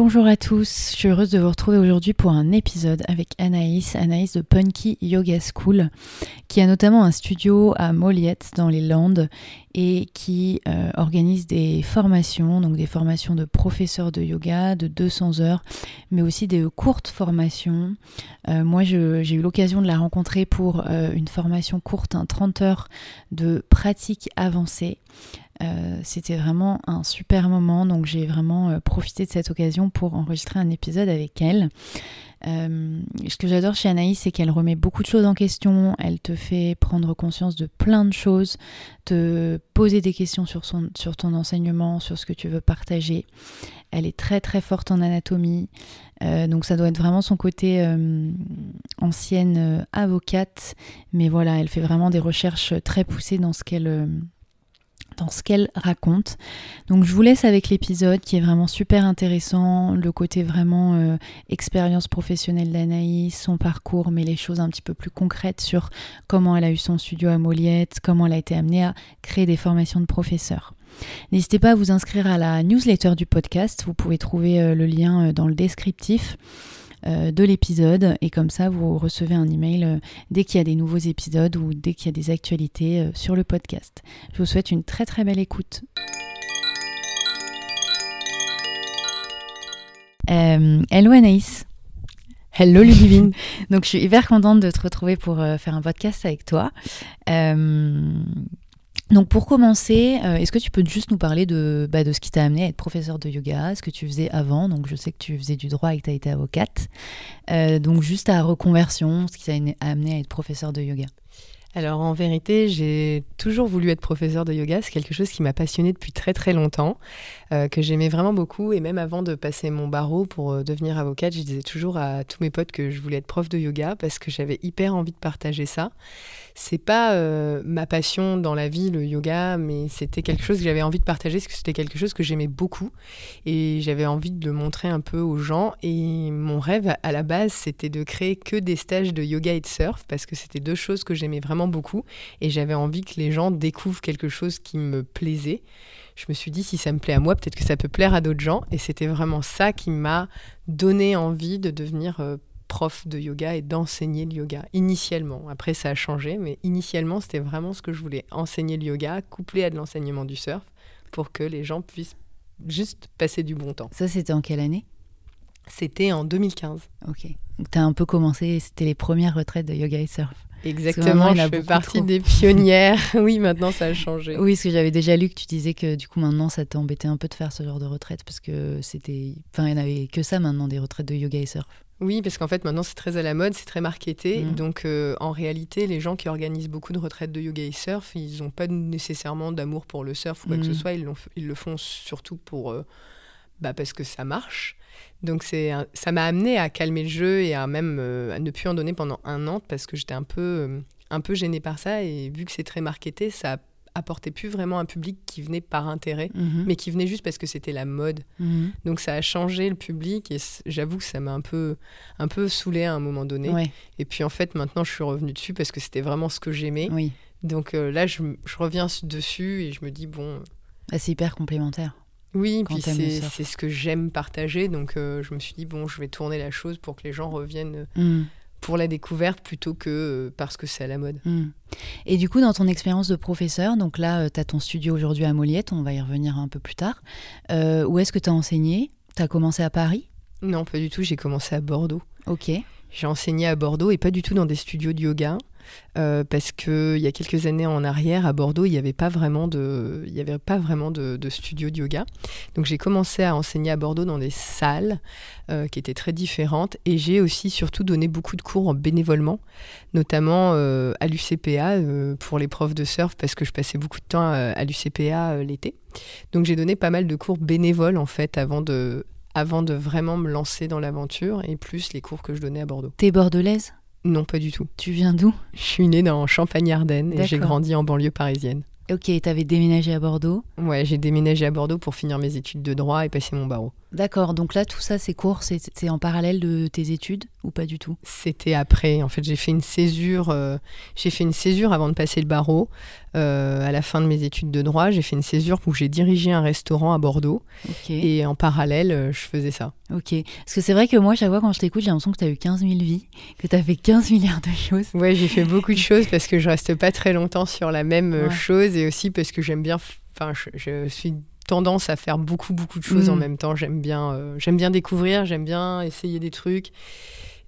Bonjour à tous, je suis heureuse de vous retrouver aujourd'hui pour un épisode avec Anaïs, Anaïs de Punky Yoga School, qui a notamment un studio à Moliette dans les Landes et qui euh, organise des formations, donc des formations de professeurs de yoga de 200 heures, mais aussi des courtes formations. Euh, moi, j'ai eu l'occasion de la rencontrer pour euh, une formation courte, un 30 heures de pratique avancée. Euh, c'était vraiment un super moment, donc j'ai vraiment euh, profité de cette occasion pour enregistrer un épisode avec elle. Euh, ce que j'adore chez Anaïs, c'est qu'elle remet beaucoup de choses en question, elle te fait prendre conscience de plein de choses, te poser des questions sur, son, sur ton enseignement, sur ce que tu veux partager. Elle est très très forte en anatomie, donc ça doit être vraiment son côté ancienne avocate, mais voilà, elle fait vraiment des recherches très poussées dans ce qu'elle dans ce qu'elle raconte. Donc je vous laisse avec l'épisode qui est vraiment super intéressant, le côté vraiment euh, expérience professionnelle d'Anaïs, son parcours, mais les choses un petit peu plus concrètes sur comment elle a eu son studio à Moliette, comment elle a été amenée à créer des formations de professeurs. N'hésitez pas à vous inscrire à la newsletter du podcast, vous pouvez trouver euh, le lien euh, dans le descriptif. Euh, de l'épisode et comme ça vous recevez un email euh, dès qu'il y a des nouveaux épisodes ou dès qu'il y a des actualités euh, sur le podcast. Je vous souhaite une très très belle écoute. hello Anaïs. Hello Ludivine. Donc je suis hyper contente de te retrouver pour faire un podcast avec toi. Donc pour commencer, euh, est-ce que tu peux juste nous parler de, bah, de ce qui t'a amené à être professeur de yoga, ce que tu faisais avant? Donc je sais que tu faisais du droit et que tu as été avocate. Euh, donc juste à reconversion, ce qui t'a amené à être professeur de yoga. Alors en vérité, j'ai toujours voulu être professeur de yoga. C'est quelque chose qui m'a passionné depuis très très longtemps, euh, que j'aimais vraiment beaucoup. Et même avant de passer mon barreau pour devenir avocate, je disais toujours à tous mes potes que je voulais être prof de yoga parce que j'avais hyper envie de partager ça c'est pas euh, ma passion dans la vie, le yoga, mais c'était quelque chose que j'avais envie de partager, parce que c'était quelque chose que j'aimais beaucoup. Et j'avais envie de le montrer un peu aux gens. Et mon rêve, à la base, c'était de créer que des stages de yoga et de surf, parce que c'était deux choses que j'aimais vraiment beaucoup. Et j'avais envie que les gens découvrent quelque chose qui me plaisait. Je me suis dit, si ça me plaît à moi, peut-être que ça peut plaire à d'autres gens. Et c'était vraiment ça qui m'a donné envie de devenir euh, prof de yoga et d'enseigner le yoga initialement. Après, ça a changé, mais initialement, c'était vraiment ce que je voulais enseigner le yoga, couplé à de l'enseignement du surf, pour que les gens puissent juste passer du bon temps. Ça, c'était en quelle année? C'était en 2015. Ok. Donc, tu as un peu commencé, c'était les premières retraites de yoga et surf. Exactement, je fais partie des pionnières. oui, maintenant ça a changé. Oui, parce que j'avais déjà lu que tu disais que du coup maintenant ça t'embêtait un peu de faire ce genre de retraite parce que c'était, enfin il n'y en avait que ça maintenant des retraites de yoga et surf. Oui, parce qu'en fait, maintenant, c'est très à la mode, c'est très marketé. Mm. Donc, euh, en réalité, les gens qui organisent beaucoup de retraites de yoga et surf, ils n'ont pas nécessairement d'amour pour le surf ou quoi que ce mm. soit. Ils, ils, le font surtout pour, euh, bah, parce que ça marche. Donc, c'est ça m'a amené à calmer le jeu et à même euh, à ne plus en donner pendant un an parce que j'étais un peu, un peu gênée par ça. Et vu que c'est très marketé, ça apportait plus vraiment un public qui venait par intérêt, mhm. mais qui venait juste parce que c'était la mode. Mhm. Donc ça a changé le public et j'avoue que ça m'a un peu, un peu saoulé à un moment donné. Et puis en fait, maintenant, je suis revenue dessus parce que c'était vraiment ce que j'aimais. Donc euh, là, je, reviens dessus et je me dis, bon... Ah, c'est hyper complémentaire. Oui, puis c'est ce que j'aime partager. Donc euh, je me suis dit, bon, je vais tourner la chose pour que les gens reviennent mhm pour la découverte plutôt que euh, parce que c'est à la mode. Hmm. Et du coup, dans ton expérience de professeur, donc là, euh, tu as ton studio aujourd'hui à Moliette, on va y revenir un peu plus tard. Euh, où est-ce que tu as enseigné? Tu as commencé à Paris? Non, pas du tout, j'ai commencé à Bordeaux. Ok. J'ai enseigné à Bordeaux et pas du tout dans des studios de yoga. Euh, parce que il y a quelques années en arrière à Bordeaux, il n'y avait pas vraiment de, il avait pas vraiment de, studio de yoga. Donc j'ai commencé à enseigner à Bordeaux dans des salles euh, qui étaient très différentes et j'ai aussi surtout donné beaucoup de cours en bénévolement, notamment euh, à l'UCPA pour les profs de surf parce que je passais beaucoup de temps à, l'UCPA l'été. Donc j'ai donné pas mal de cours bénévoles en fait avant de avant de vraiment me lancer dans l'aventure et plus les cours que je donnais à Bordeaux. T'es bordelaise? Non, pas du tout. Tu viens d'où? Je suis née dans Champagne-Ardenne et j'ai grandi en banlieue parisienne. Ok, t'avais déménagé à Bordeaux? Ouais, j'ai déménagé à Bordeaux pour finir mes études de droit et passer mon barreau. D'accord, donc là, tout ça, ces cours, c'est c'est en parallèle de tes études ou pas du tout? C'était après. En fait, j'ai fait une césure. euh, j'ai fait une césure avant de passer le barreau. Euh, à la fin de mes études de droit, j'ai fait une césure où j'ai dirigé un restaurant à Bordeaux. Et en parallèle, euh, je faisais ça. Ok. Parce que c'est vrai que moi, chaque fois quand je t'écoute, j'ai l'impression que tu as eu 15 000 vies, que tu as fait 15 milliards de choses. Ouais, j'ai fait beaucoup de choses parce que je reste pas très longtemps sur la même euh, Ouais. chose et aussi parce que j'aime bien. Enfin, je, je suis tendance à faire beaucoup beaucoup de choses Mm. en même temps. J'aime bien, euh, j'aime bien découvrir, j'aime bien essayer des trucs.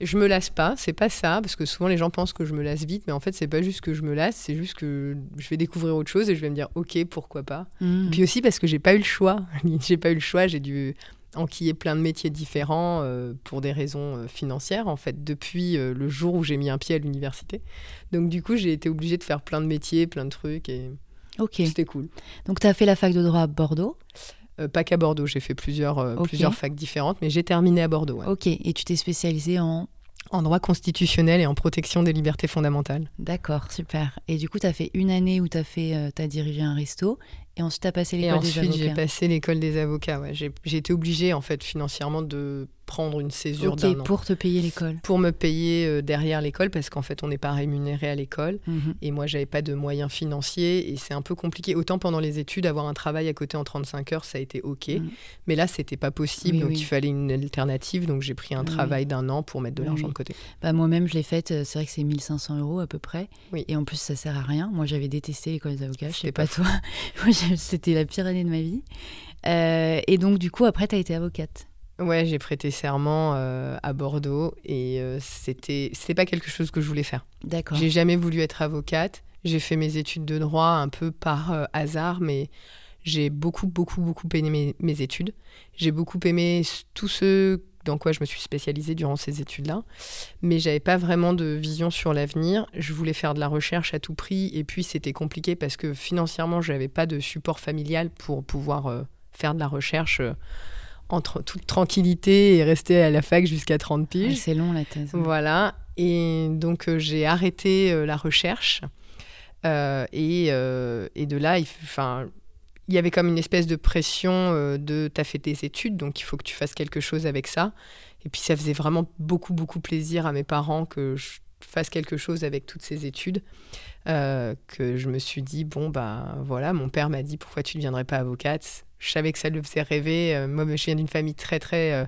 Et Je me lasse pas, c'est pas ça, parce que souvent les gens pensent que je me lasse vite, mais en fait c'est pas juste que je me lasse, c'est juste que je vais découvrir autre chose et je vais me dire ok pourquoi pas. Mm. Puis aussi parce que j'ai pas eu le choix, j'ai pas eu le choix, j'ai dû enquiller plein de métiers différents euh, pour des raisons euh, financières en fait depuis euh, le jour où j'ai mis un pied à l'université. Donc du coup j'ai été obligée de faire plein de métiers, plein de trucs et Ok. c'était cool. Donc tu as fait la fac de droit à Bordeaux. Euh, pas qu'à Bordeaux, j'ai fait plusieurs, euh, Ok. plusieurs facs différentes, mais j'ai terminé à Bordeaux. ouais. Ok. Et tu t'es spécialisé en. En droit constitutionnel et en protection des libertés fondamentales. D'accord, super. Et du coup, tu as fait une année où tu as, fait, euh, t'as dirigé un resto. Et ensuite, tu as passé l'école des ensuite j'ai avocats. passé l'école des avocats. ouais. J'ai j'ai été obligée en fait financièrement de prendre une césure Ok, d'un an. pour te payer l'école. pour me payer euh, derrière l'école parce qu'en fait on n'est pas rémunéré à l'école Mhm. et moi j'avais pas de moyens financiers et c'est un peu compliqué autant pendant les études avoir un travail à côté en 35 heures ça a été ok Mhm. mais là c'était pas possible Oui, donc oui. il fallait une alternative donc j'ai pris un Oui, travail d'un an pour mettre de l'argent de côté Bah, Moi-même, je l'ai faite. euh, C'est vrai que c'est 1500 euros à peu près. Et en plus, ça sert à rien. Moi, j'avais détesté l'école des avocats. Je sais C'était pas pas toi. C'était la pire année de ma vie. Euh, et donc, du coup, après, tu as été avocate. Ouais j'ai prêté serment euh, à Bordeaux et euh, c'était c'était pas quelque chose que je voulais faire D'accord. J'ai jamais voulu être avocate. J'ai fait mes études de droit un peu par euh, hasard, mais j'ai beaucoup, beaucoup, beaucoup aimé mes, mes études. J'ai beaucoup aimé tout ce dans quoi je me suis spécialisée durant ces études-là. Mais j'avais pas vraiment de vision sur l'avenir. Je voulais faire de la recherche à tout prix. Et puis, c'était compliqué parce que financièrement, j'avais pas de support familial pour pouvoir euh, faire de la recherche en tra- toute tranquillité et rester à la fac jusqu'à 30 Ouais, piges. c'est long la thèse. Voilà. Et donc, euh, j'ai arrêté euh, la recherche. Euh, et, et de là, il, il y avait comme une espèce de pression de t'as fait tes études, donc il faut que tu fasses quelque chose avec ça. Et puis, ça faisait vraiment beaucoup, beaucoup plaisir à mes parents que je fasse quelque chose avec toutes ces études. euh, que je me suis dit, bon, bah voilà, mon père m'a dit, pourquoi tu ne deviendrais pas avocate Je savais que ça le faisait rêver. Euh, moi, je viens d'une famille très, très... euh,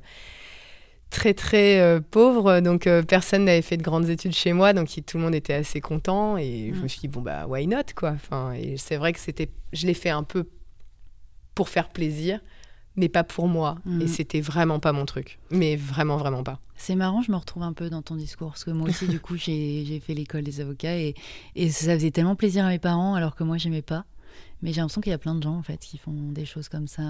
très très pauvre, donc personne n'avait fait de grandes études chez moi, donc tout le monde était assez content et je Mm. me suis dit bon bah why not quoi? Enfin et c'est vrai que c'était, je l'ai fait un peu pour faire plaisir, mais pas pour moi Mm. et c'était vraiment pas mon truc, mais vraiment vraiment pas. C'est marrant, je me retrouve un peu dans ton discours, parce que moi aussi, du coup, j'ai j'ai fait l'école des avocats et, et ça faisait tellement plaisir à mes parents, alors que moi, j'aimais pas. Mais j'ai l'impression qu'il y a plein de gens, en fait, qui font des choses comme ça.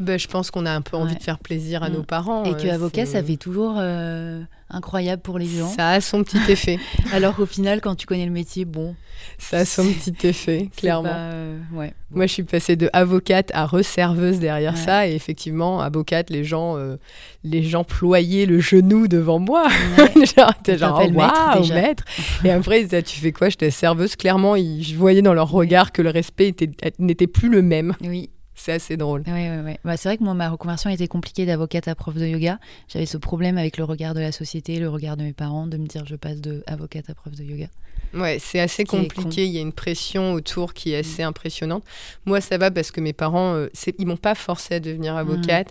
Ben, je pense qu'on a un peu envie Ouais. de faire plaisir à Mm. nos parents. Et que euh, avocat, ça fait toujours euh, incroyable pour les gens. Ça a son petit effet. Alors qu'au final, quand tu connais le métier, bon, Ça a son petit effet, clairement. pas, euh, ouais. Moi, je suis passée de avocate à reserveuse derrière Ouais. ça. Et effectivement, avocate, les gens, euh, les gens ployaient le genou devant moi. Genre, t'es genre, oh, maître, waouh, maître. Et après, ils disaient, tu fais quoi? J'étais serveuse. Clairement, ils- je voyais dans leur regard que le respect était- n'était plus le même. Oui, C'est assez drôle. Ouais, ouais, ouais. Bah, c'est vrai que moi, ma reconversion était compliquée d'avocate à prof de yoga. J'avais ce problème avec le regard de la société, le regard de mes parents, de me dire je passe de à prof de yoga. Ouais, c'est assez compliqué. Il y a une pression autour qui est assez impressionnante. Moi, ça va parce que mes parents, euh, ils m'ont pas forcé à devenir avocate.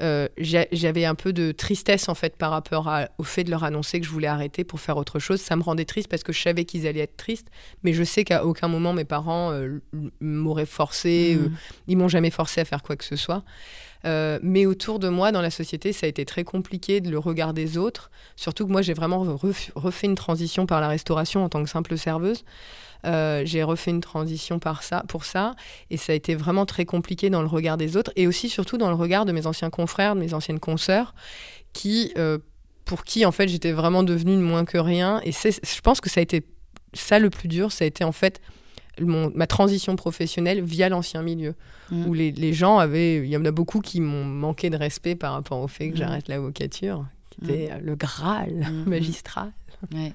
Euh, j'a- J'avais un peu de tristesse en fait par rapport à- au fait de leur annoncer que je voulais arrêter pour faire autre chose. Ça me rendait triste parce que je savais qu'ils allaient être tristes, mais je sais qu'à aucun moment mes parents euh, m'auraient forcé. euh, Mm. ils m'ont jamais forcé à faire quoi que ce soit. Euh, mais autour de moi, dans la société, ça a été très compliqué de le regard des autres. Surtout que moi, j'ai vraiment refait une transition par la restauration en tant que simple serveuse. Euh, j'ai refait une transition par ça, pour ça, et ça a été vraiment très compliqué dans le regard des autres, et aussi surtout dans le regard de mes anciens confrères, de mes anciennes consoeurs, qui, euh, pour qui en fait j'étais vraiment devenue moins que rien. Et je pense que ça a été ça le plus dur, ça a été en fait mon, ma transition professionnelle via l'ancien milieu, mmh. où les, les, gens avaient, il y en a beaucoup qui m'ont manqué de respect par rapport au fait que mmh. j'arrête l'avocature, qui mmh. était le Graal magistral. Ouais.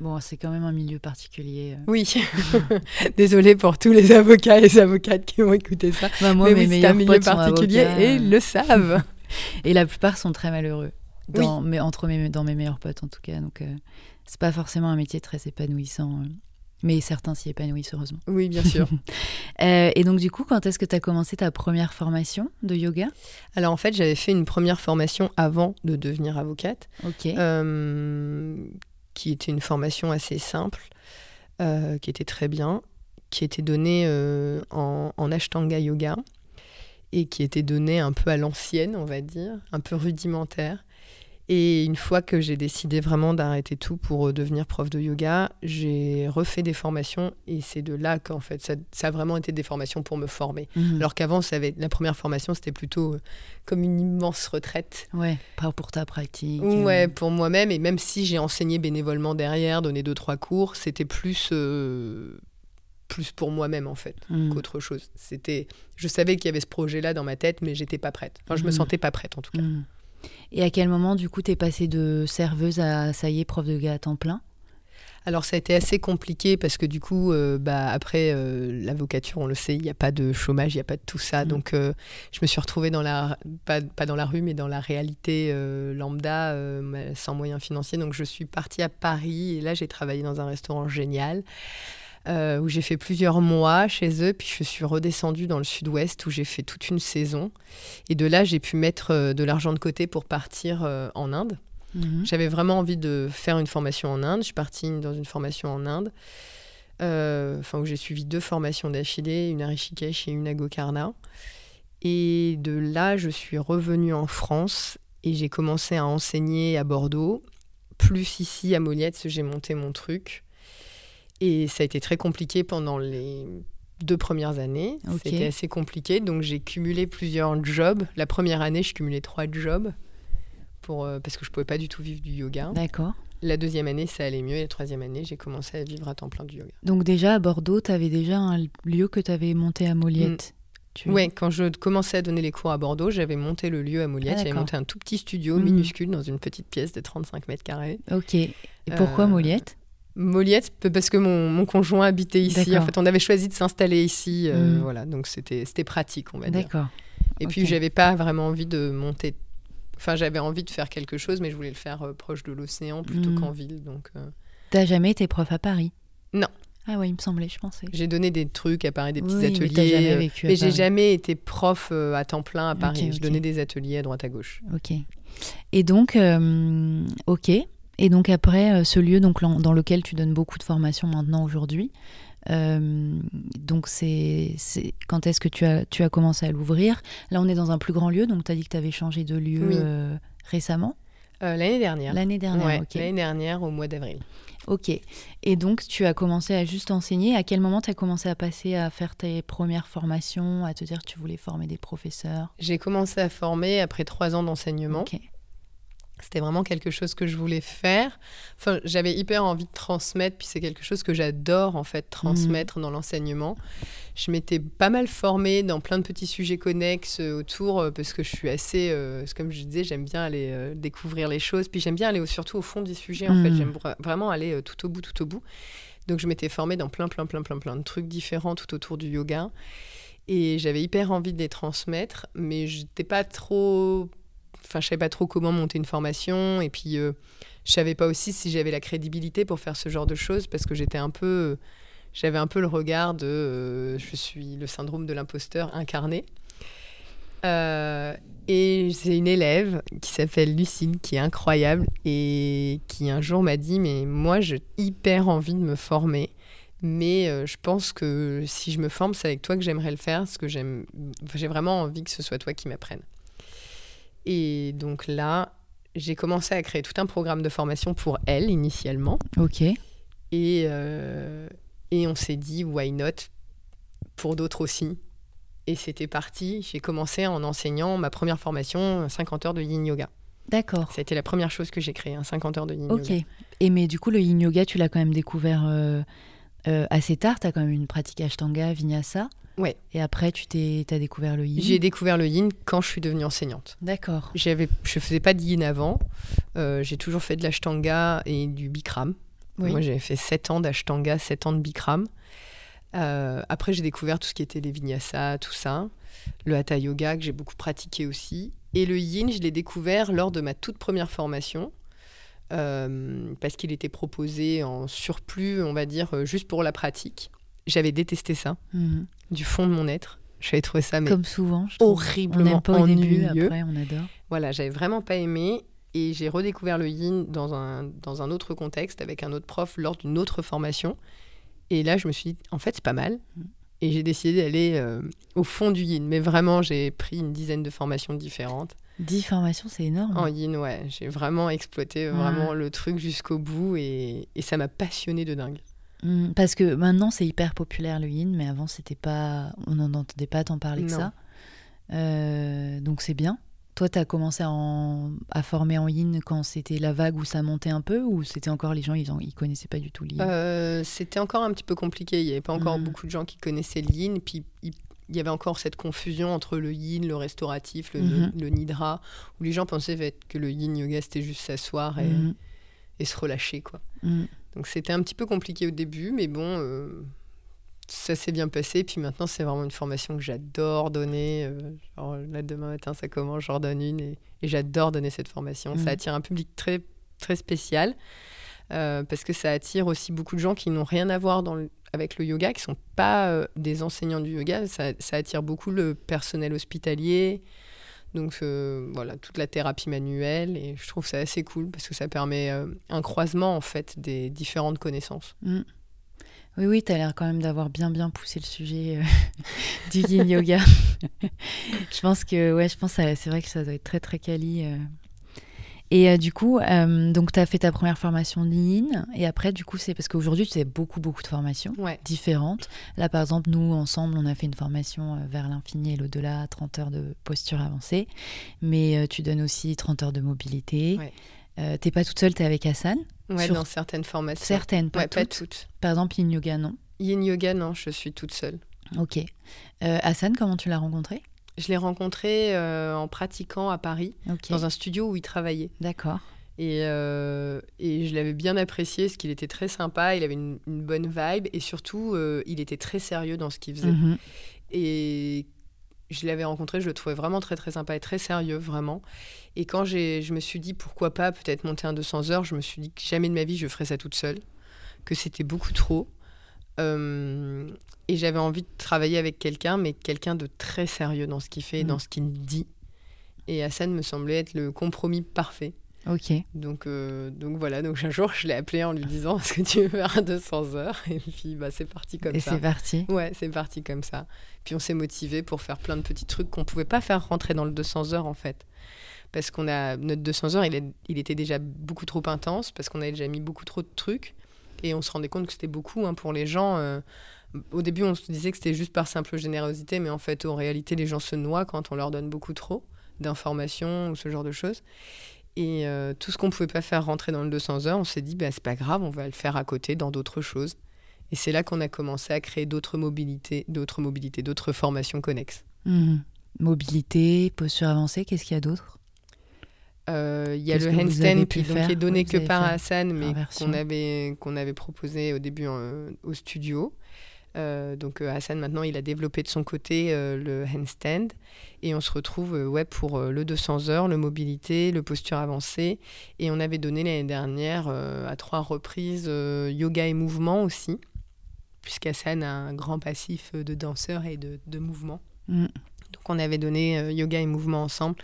Bon, c'est quand même un milieu particulier. Euh. Oui. Désolée pour tous les avocats et les avocates qui ont écouté ça. Bah, moi, mais oui, c'est un milieu particulier et ils le savent. et la plupart sont très malheureux. Dans, mais entre mes, dans mes meilleurs potes en tout cas. Donc, euh, c'est pas forcément un métier très épanouissant. Euh. Mais certains s'y épanouissent, heureusement. Oui, bien sûr. et donc, du coup, quand est-ce que tu as commencé ta première formation de yoga? Alors, en fait, j'avais fait une première formation avant de devenir avocate. Ok qui était une formation assez simple, euh, qui était très bien, qui était donnée euh, en, en, Ashtanga Yoga et qui était donnée un peu à l'ancienne, on va dire, un peu rudimentaire. Et une fois que j'ai décidé vraiment d'arrêter tout pour euh, devenir prof de yoga, j'ai refait des formations et c'est de là qu'en fait ça, ça, a vraiment été des formations pour me former. Mhm. Alors qu'avant, la première formation, c'était plutôt euh, comme une immense retraite. Ouais, pas pour ta pratique. Ouais, pour moi-même. Et même si j'ai enseigné bénévolement derrière, donné deux, trois cours, c'était plus. Euh, plus pour moi-même en fait mhm. qu'autre chose. C'était, je savais qu'il y avait ce projet-là dans ma tête, mais j'étais pas prête. Enfin, je me mhm. sentais pas prête en tout cas. Et à quel moment, du coup, tu es passée de serveuse à, ça y est, prof de yoga à temps plein? Alors ça a été assez compliqué parce que du coup, euh, bah, après euh, l'avocature, on le sait, il n'y a pas de chômage, il n'y a pas de tout ça. Mm. Donc euh, je me suis retrouvée dans la, pas, pas, dans la rue, mais dans la réalité lambda, sans moyens financiers. Donc je suis partie à Paris et là j'ai travaillé dans un restaurant génial. Euh, où j'ai fait plusieurs mois chez eux, puis je suis redescendue dans le sud-ouest où j'ai fait toute une saison. Et de là, j'ai pu mettre euh, de l'argent de côté pour partir euh, en Inde. Mhm. J'avais vraiment envie de faire une formation en Inde. Je suis partie dans une formation en Inde, enfin où j'ai suivi deux formations d'affilée, une à Rishikesh et une à Gokarna. Et de là, je suis revenue en France et j'ai commencé à enseigner à Bordeaux, plus ici à Moliette, j'ai monté mon truc. Et ça a été très compliqué pendant les deux premières années. C'était assez compliqué. Donc j'ai cumulé plusieurs jobs. La première année, je cumulais trois jobs pour, euh, parce que je ne pouvais pas du tout vivre du yoga. D'accord. La deuxième année, ça allait mieux. Et la troisième année, j'ai commencé à vivre à temps plein du yoga. Donc déjà à Bordeaux, tu avais déjà un lieu que tu avais monté à Moliette mm. Oui, quand je commençais à donner les cours à Bordeaux, j'avais monté le lieu à Moliette. Ah, j'avais monté un tout petit studio mm. minuscule dans une petite pièce de 35 mètres carrés. Ok. Et pourquoi euh, Moliette? Moliette, parce que mon, conjoint habitait ici. En fait, on avait choisi de s'installer ici. Euh, mm. Voilà, donc c'était pratique, on va dire. D'accord. Et puis, j'avais pas vraiment envie de monter. Enfin, j'avais envie de faire quelque chose, mais je voulais le faire euh, proche de l'océan plutôt mm. qu'en ville. Donc, euh... T'as jamais été prof à Paris? Non. Ah oui, il me semblait, je pensais. J'ai donné des trucs à Paris, des petits ateliers. Mais, mais j'ai jamais été prof à temps plein à Paris. Je donnais des ateliers à droite à gauche. Ok. Et donc, ok. Et donc après, euh, ce lieu donc, dans lequel tu donnes beaucoup de formations maintenant aujourd'hui, euh, donc c'est quand est-ce que tu as, tu as commencé à l'ouvrir? Là, on est dans un plus grand lieu, donc tu as dit que tu avais changé de lieu euh, récemment? L'année dernière. L'année dernière, ok. L'année dernière, au mois d'avril. Ok. Et donc, tu as commencé à juste enseigner. À quel moment tu as commencé à passer à faire tes premières formations, à te dire que tu voulais former des professeurs? J'ai commencé à former après trois ans d'enseignement. Ok. C'était vraiment quelque chose que je voulais faire. Enfin, j'avais hyper envie de transmettre, puis c'est quelque chose que j'adore en fait transmettre mmh. dans l'enseignement. Je m'étais pas mal formée dans plein de petits sujets connexes euh, autour euh, parce que je suis assez, euh, comme je disais, j'aime bien aller découvrir les choses, puis j'aime bien aller surtout au fond des sujets. En fait, mmh. j'aime vraiment aller tout au bout, tout au bout. Donc je m'étais formée dans plein, plein, plein, plein, plein de trucs différents tout autour du yoga. Et j'avais hyper envie de les transmettre, mais je n'étais pas trop enfin, je savais pas trop comment monter une formation. Et puis, euh, je savais pas aussi si j'avais la crédibilité pour faire ce genre de choses parce que j'étais un peu. J'avais un peu le regard de. Euh, je suis le syndrome de l'imposteur incarné. Euh, et c'est une élève qui s'appelle Lucille, qui est incroyable et qui un jour m'a dit Mais moi, j'ai hyper envie de me former. Mais je pense que si je me forme, c'est avec toi que j'aimerais le faire, parce que j'ai vraiment envie que ce soit toi qui m'apprenne. Et donc là, j'ai commencé à créer tout un programme de formation pour elle initialement. Ok. Et, euh, et on s'est dit, why not pour d'autres aussi. Et c'était parti. J'ai commencé en enseignant ma première formation, 50 heures de yin yoga. D'accord. Ça a été la première chose que j'ai créée, un 50 heures de yin Ok. yoga. Et mais du coup, le yin yoga, tu l'as quand même découvert euh, euh, assez tard. Tu as quand même une pratique Ashtanga, Vinyasa. Ouais. Et après, tu t'es, as découvert le yin. J'ai découvert le yin quand je suis devenue enseignante. D'accord. J'avais, je faisais pas de yin avant. Euh, j'ai toujours fait de l'ashtanga et du bikram. Oui. Moi, j'avais fait 7 ans d'ashtanga, 7 ans de bikram. Euh, après, j'ai découvert tout ce qui était les vinyasa, tout ça. Le hatha yoga, que j'ai beaucoup pratiqué aussi. Et le yin, je l'ai découvert lors de ma toute première formation. euh, parce qu'il était proposé en surplus, on va dire, juste pour la pratique. J'avais détesté ça, Mhm. Du fond de mon être. J'avais trouvé ça mais Comme souvent. je. On horriblement pas au début, ennuyeux. après on adore. Voilà, j'avais vraiment pas aimé et j'ai redécouvert le yin dans un, dans un autre contexte avec un autre prof lors d'une autre formation. Et là, je me suis dit, en fait, c'est pas mal. Mm. Et j'ai décidé d'aller euh, au fond du yin. Mais vraiment, j'ai pris une dizaine de formations différentes. 10 formations, c'est énorme. En yin, ouais. J'ai vraiment exploité Ouais. vraiment le truc jusqu'au bout et, et ça m'a passionné de dingue. Mhm. Parce que maintenant, c'est hyper populaire le yin, mais avant, c'était pas. On n'en entendait pas tant parler que Non. ça. Euh, donc c'est bien. Toi, tu as commencé à, en- à former en yin quand c'était la vague où ça montait un peu ou c'était encore les gens, ils, en- ils connaissaient pas du tout le yin? Euh, C'était encore un petit peu compliqué. Il n'y avait pas encore Mm. beaucoup de gens qui connaissaient le yin. Puis il il y avait encore cette confusion entre le yin, le restauratif, le, Mhm. le nidra, où les gens pensaient que le yin yoga c'était juste s'asseoir et, Mhm. et se relâcher. quoi. Mhm. Donc c'était un petit peu compliqué au début, mais bon, euh, ça s'est bien passé. Puis maintenant, c'est vraiment une formation que j'adore donner. euh, genre, là, demain matin, ça commence, j'en donne une et, et j'adore donner cette formation. Mhm. Ça attire un public très, très spécial euh, parce que ça attire aussi beaucoup de gens qui n'ont rien à voir dans le- avec le yoga, qui sont pas des enseignants du yoga. Ça, ça attire beaucoup le personnel hospitalier. Donc euh, voilà, toute la thérapie manuelle. Et je trouve ça assez cool parce que ça permet euh, un croisement en fait des différentes connaissances. Mhm. Oui, oui, tu as l'air quand même d'avoir bien, bien poussé le sujet euh, du yin yoga. je pense que, ouais, je pense c'est vrai que ça doit être très, très quali. Et euh, du coup, euh, donc tu as fait ta première formation yin, et après, du coup, c'est parce qu'aujourd'hui, tu fais beaucoup, beaucoup de formations Ouais. différentes. Là, par exemple, nous, ensemble, on a fait une formation euh, vers l'infini et l'au-delà, 30 heures de posture avancée, mais tu donnes aussi 30 heures de mobilité. Ouais. T'es pas toute seule, t'es avec Hassan. Ouais, Sur- dans certaines formations. Certaines, pas Ouais, pas toutes. toutes. Par exemple, yin yoga, non? Yin yoga, non, je suis toute seule. Ok. Hassan, comment tu l'as rencontré? Je l'ai rencontré euh, en pratiquant à Paris, dans un studio où il travaillait. D'accord. Et, euh, et je l'avais bien apprécié, parce qu'il était très sympa, il avait une, une bonne vibe, et surtout, euh, il était très sérieux dans ce qu'il faisait. Mhm. Et je l'avais rencontré, je le trouvais vraiment très très sympa et très sérieux, vraiment. Et quand je me suis dit pourquoi pas peut-être monter un 200 heures, je me suis dit que jamais de ma vie je ferais ça toute seule, que c'était beaucoup trop. Euh, et j'avais envie de travailler avec quelqu'un, mais quelqu'un de très sérieux dans ce qu'il fait et Mm. dans ce qu'il dit. Et Hassan me semblait être le compromis parfait. Ok. Donc, euh, donc voilà, donc un jour je l'ai appelé en lui disant Est-ce que tu veux faire un 200 heures? Et puis bah, c'est parti comme Et ça. c'est parti. Ouais, c'est parti comme ça. Puis on s'est motivé pour faire plein de petits trucs qu'on pouvait pas faire rentrer dans le 200 heures en fait. Parce qu'on a notre 200 heures, il était déjà beaucoup trop intense parce qu'on avait déjà mis beaucoup trop de trucs et on se rendait compte que c'était beaucoup hein, pour les gens. euh, au début, on se disait que c'était juste par simple générosité, mais en fait, en réalité, les gens se noient quand on leur donne beaucoup trop d'informations ou ce genre de choses. Et euh, tout ce qu'on pouvait pas faire rentrer dans le 200 heures, on s'est dit, bah, c'est pas grave, on va le faire à côté dans d'autres choses. Et c'est là qu'on a commencé à créer d'autres mobilités, d'autres mobilités, d'autres formations connexes. Mhm. Mobilité, posture avancée, qu'est-ce qu'il y a d'autre? Euh, Il y a le handstand qui, donc, qui est donné Oui, que par Hassan, mais qu'on avait, qu'on avait proposé au début au studio. Euh, donc euh, Hassan maintenant il a développé de son côté euh, le handstand et on se retrouve euh, ouais, pour le 200 heures, le mobilité, le posture avancée et on avait donné l'année dernière à trois reprises yoga et mouvement aussi puisqu'Hassan a un grand passif de danseur et de, de mouvement. Mhm. Donc on avait donné euh, yoga et mouvement ensemble.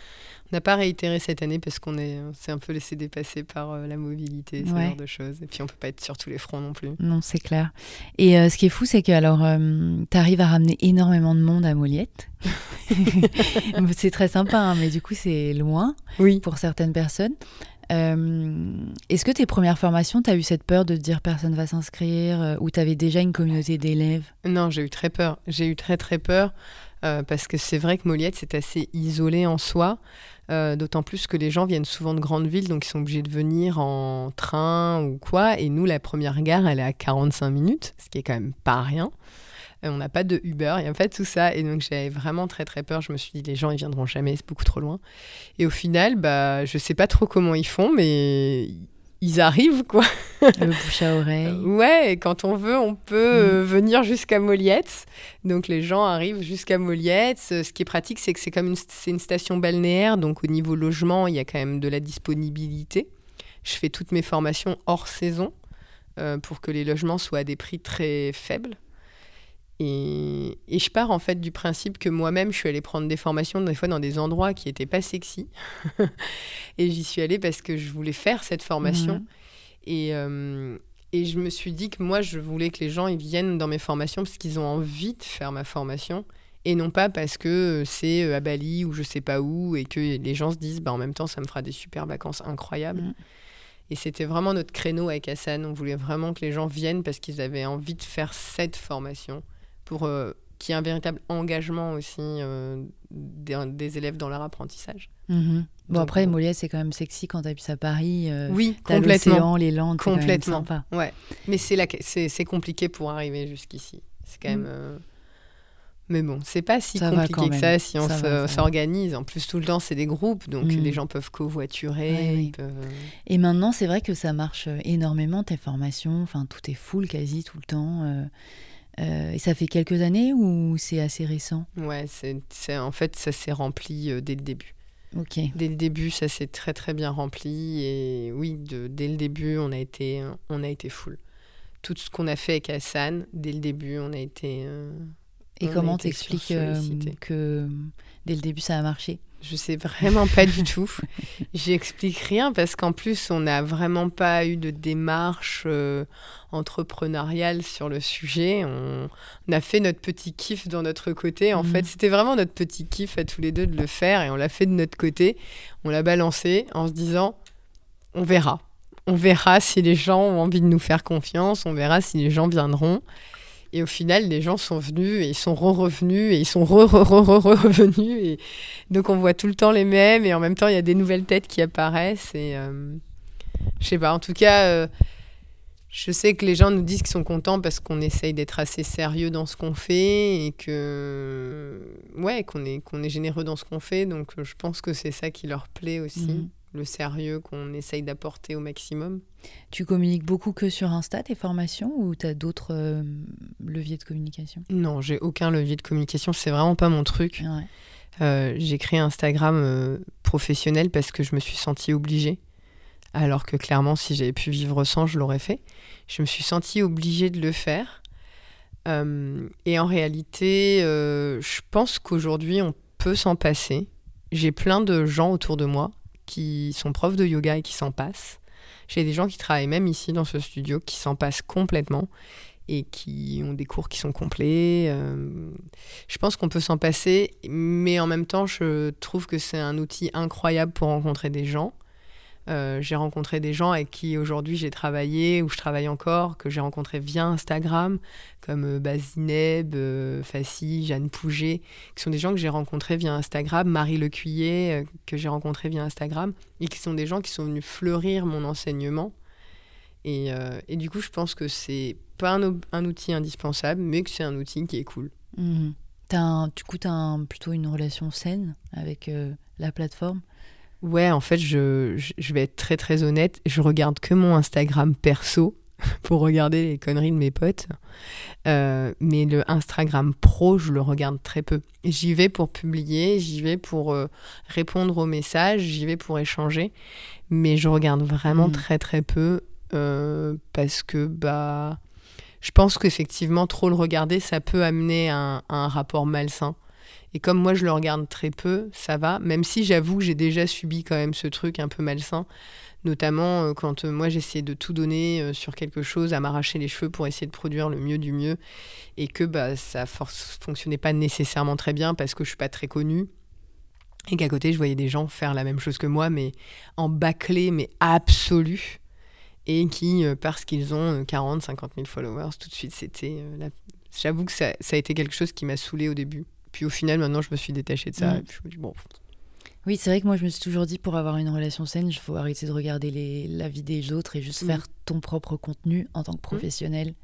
On n'a pas réitéré cette année parce qu'on est- on s'est un peu laissé dépasser par euh, la mobilité, ce Ouais. genre de choses. Et puis on peut pas être sur tous les fronts non plus. Non, c'est clair. Et euh, ce qui est fou, c'est que alors, tu arrives à ramener énormément de monde à Moliette. c'est très sympa, hein, mais du coup, c'est loin Oui. pour certaines personnes. Euh, Est-ce que tes premières formations, tu as eu cette peur de te dire personne va s'inscrire euh, ou tu avais déjà une communauté d'élèves? Non, j'ai eu très peur. J'ai eu très très peur euh, parce que c'est vrai que Moliette, c'est assez isolé en soi. Euh, D'autant plus que les gens viennent souvent de grandes villes, donc ils sont obligés de venir en train ou quoi. Et nous, la première gare, elle est à 45 minutes, ce qui est quand même pas rien. Euh, on n'a pas de Uber, il n'y a pas tout ça. Et donc j'avais vraiment très très peur. Je me suis dit, les gens, ils viendront jamais, c'est beaucoup trop loin. Et au final, bah, je sais pas trop comment ils font, mais ils arrivent, quoi. Le bouche à oreille. Euh, ouais, et quand on veut, on peut euh, venir jusqu'à Moliette. Donc les gens arrivent jusqu'à Moliette. Euh, Ce qui est pratique, c'est que c'est comme une, c'est une station balnéaire, donc au niveau logement, il y a quand même de la disponibilité. Je fais toutes mes formations hors saison euh, pour que les logements soient à des prix très faibles. Et, et je pars en fait du principe que moi-même, je suis allée prendre des formations des fois dans des endroits qui n'étaient pas sexy. et j'y suis allée parce que je voulais faire cette formation. Mhm. Et, euh, et je me suis dit que moi, je voulais que les gens ils viennent dans mes formations parce qu'ils ont envie de faire ma formation. Et non pas parce que c'est euh, à Bali ou je sais pas où et que les gens se disent bah, en même temps, ça me fera des super vacances incroyables. Mm. Et c'était vraiment notre créneau avec Hassan. On voulait vraiment que les gens viennent parce qu'ils avaient envie de faire cette formation pour euh, qu'il y ait un véritable engagement aussi euh, des, des élèves dans leur apprentissage. Mhm. Bon, Donc, après, bon. Molière, c'est quand même sexy quand tu habites à Paris. euh, Oui, complètement. les landes, c'est quand même Complètement. sympa. Ouais, mais c'est compliqué pour arriver jusqu'ici. C'est quand Mm. même. euh, Mais bon, c'est pas si Ça compliqué que ça si on s'organise. En plus, tout le temps, c'est des groupes, donc Mm. les gens peuvent covoiturer. Ouais, oui. peuvent- Et maintenant, c'est vrai que ça marche euh, énormément, tes formations. Enfin, tout est full quasi tout le temps. euh, euh, et ça fait quelques années ou c'est assez récent Ouais, c'est en fait, ça s'est rempli euh, dès le début. Ok. Dès le début, ça s'est très très bien rempli. Et oui, de- dès le début, on a été, on a été full. Tout ce qu'on a fait avec Hassan, dès le début, on a été. euh, Et on comment t'expliques que dès le début ça a marché? Je sais vraiment pas du tout. J'explique rien parce qu'en plus, on n'a vraiment pas eu de démarche euh, entrepreneuriale sur le sujet. On, on a fait notre petit kiff dans notre côté. En Mhm. fait, c'était vraiment notre petit kiff à tous les deux de le faire et on l'a fait de notre côté. On l'a balancé en se disant on verra. On verra si les gens ont envie de nous faire confiance. On verra si les gens viendront. Et au final, les gens sont venus et ils sont re-revenus et ils sont re-re-re-re-revenus. Et donc, on voit tout le temps les mêmes et en même temps, il y a des nouvelles têtes qui apparaissent. Et euh, je sais pas, en tout cas, euh, je sais que les gens nous disent qu'ils sont contents parce qu'on essaye d'être assez sérieux dans ce qu'on fait et que, ouais, qu'on est, qu'on est généreux dans ce qu'on fait. Donc, je pense que c'est ça qui leur plaît aussi, Mhm. Le sérieux qu'on essaye d'apporter au maximum. Tu communiques beaucoup que sur Insta tes formations ou tu as d'autres euh, leviers de communication? Non, j'ai aucun levier de communication, c'est vraiment pas mon truc. Ouais. Euh, j'ai créé un Instagram euh, professionnel parce que je me suis sentie obligée. Alors que clairement, si j'avais pu vivre sans, je l'aurais fait. Je me suis sentie obligée de le faire. Et en réalité, je pense qu'aujourd'hui, on peut s'en passer. J'ai plein de gens autour de moi qui sont profs de yoga et qui s'en passent. J'ai des gens qui travaillent même ici dans ce studio qui s'en passent complètement et qui ont des cours qui sont complets. Euh, je pense qu'on peut s'en passer, mais en même temps, je trouve que c'est un outil incroyable pour rencontrer des gens. Euh, j'ai rencontré des gens avec qui aujourd'hui j'ai travaillé ou je travaille encore, que j'ai rencontré via Instagram, comme euh, Bazineb, euh, Fassi, Jeanne Pouget, qui sont des gens que j'ai rencontrés via Instagram, Marie Lecuyer, euh, que j'ai rencontré via Instagram, et qui sont des gens qui sont venus fleurir mon enseignement. Et, euh, et du coup, je pense que c'est pas un, outil indispensable, mais que c'est un outil qui est cool. Un- du coup, tu as plutôt une relation saine avec la plateforme? Ouais, en fait, je, je, vais être très très honnête, je regarde que mon Instagram perso pour regarder les conneries de mes potes. Euh, mais le Instagram pro, je le regarde très peu. J'y vais pour publier, j'y vais pour euh, répondre aux messages, j'y vais pour échanger. Mais je regarde vraiment Mhm. très très peu euh, parce que bah, je pense qu'effectivement, trop le regarder, ça peut amener à un, à un rapport malsain. Et comme moi, je le regarde très peu, ça va. Même si j'avoue que j'ai déjà subi quand même ce truc un peu malsain. Notamment euh, quand euh, moi j'essayais de tout donner euh, sur quelque chose, à m'arracher les cheveux pour essayer de produire le mieux du mieux. Et que bah, ça ne fonctionnait pas nécessairement très bien parce que je suis pas très connue. Et qu'à côté, je voyais des gens faire la même chose que moi, mais en bâclé, mais absolu. Et qui, parce qu'ils ont 40, 50 000 followers, tout de suite, c'était. J'avoue que ça, a été quelque chose qui m'a saoulé au début. Puis au final, maintenant, je me suis détachée de ça. Mmh. Et puis je me dis, bon, oui, c'est vrai que moi, je me suis toujours dit, pour avoir une relation saine, il faut arrêter de regarder les, la vie des autres et juste Mm. faire ton propre contenu en tant que professionnel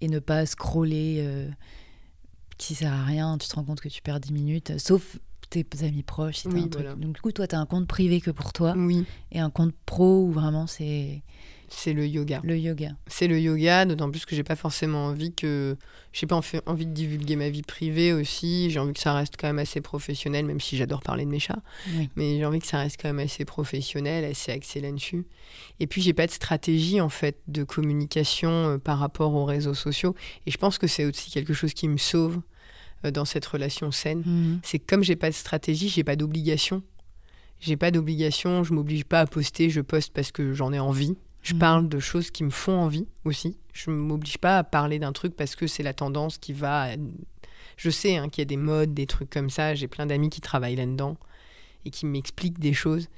et ne pas scroller euh, qui sert à rien. Tu te rends compte que tu perds 10 minutes, euh, sauf tes amis proches. si t'as Oui, un truc. voilà. Donc, du coup, toi, tu as un compte privé que pour toi oui, et un compte pro où vraiment c'est c'est le yoga. le yoga. C'est le yoga, d'autant plus que j'ai pas forcément envie que. J'ai pas envie de divulguer ma vie privée aussi. J'ai envie que ça reste quand même assez professionnel, même si j'adore parler de mes chats. Oui. Mais j'ai envie que ça reste quand même assez professionnel, assez axé là-dessus. Et puis, j'ai pas de stratégie, en fait, de communication euh, par rapport aux réseaux sociaux. Et je pense que c'est aussi quelque chose qui me sauve euh, dans cette relation saine. Mhm. c'est comme j'ai pas de stratégie, j'ai pas d'obligation. J'ai pas d'obligation, je m'oblige pas à poster, je poste parce que j'en ai envie. Je parle de choses qui me font envie aussi. Je m'oblige pas à parler d'un truc parce que c'est la tendance qui va. Je sais hein, qu'il y a des modes, des trucs comme ça. J'ai plein d'amis qui travaillent là-dedans et qui m'expliquent des choses.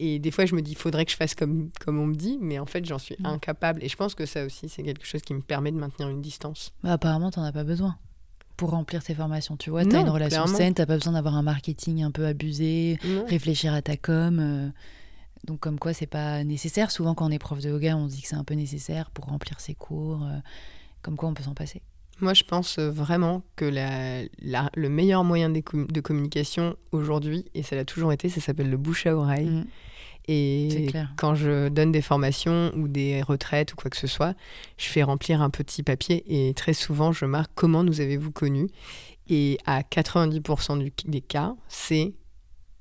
Et des fois, je me dis, il faudrait que je fasse comme, comme on me dit, mais en fait, j'en suis Mhm. incapable. Et je pense que ça aussi, c'est quelque chose qui me permet de maintenir une distance. Bah, apparemment, t'en as pas besoin pour remplir tes formations. Tu vois, t'as Non, une relation clairement. saine, t'as pas besoin d'avoir un marketing un peu abusé, Non. réfléchir à ta com. euh, donc comme quoi c'est pas nécessaire. Souvent quand on est prof de yoga, on se dit que c'est un peu nécessaire pour remplir ses cours. euh, comme quoi on peut s'en passer. Moi, je pense euh, vraiment que la- la- le meilleur moyen de, com- de communication aujourd'hui, et ça l'a toujours été, ça s'appelle le bouche à oreille. Mm. Et quand je donne des formations ou des retraites ou quoi que ce soit, je fais remplir un petit papier et très souvent, je marque comment nous avez-vous connus. Et à 90% du- des cas, c'est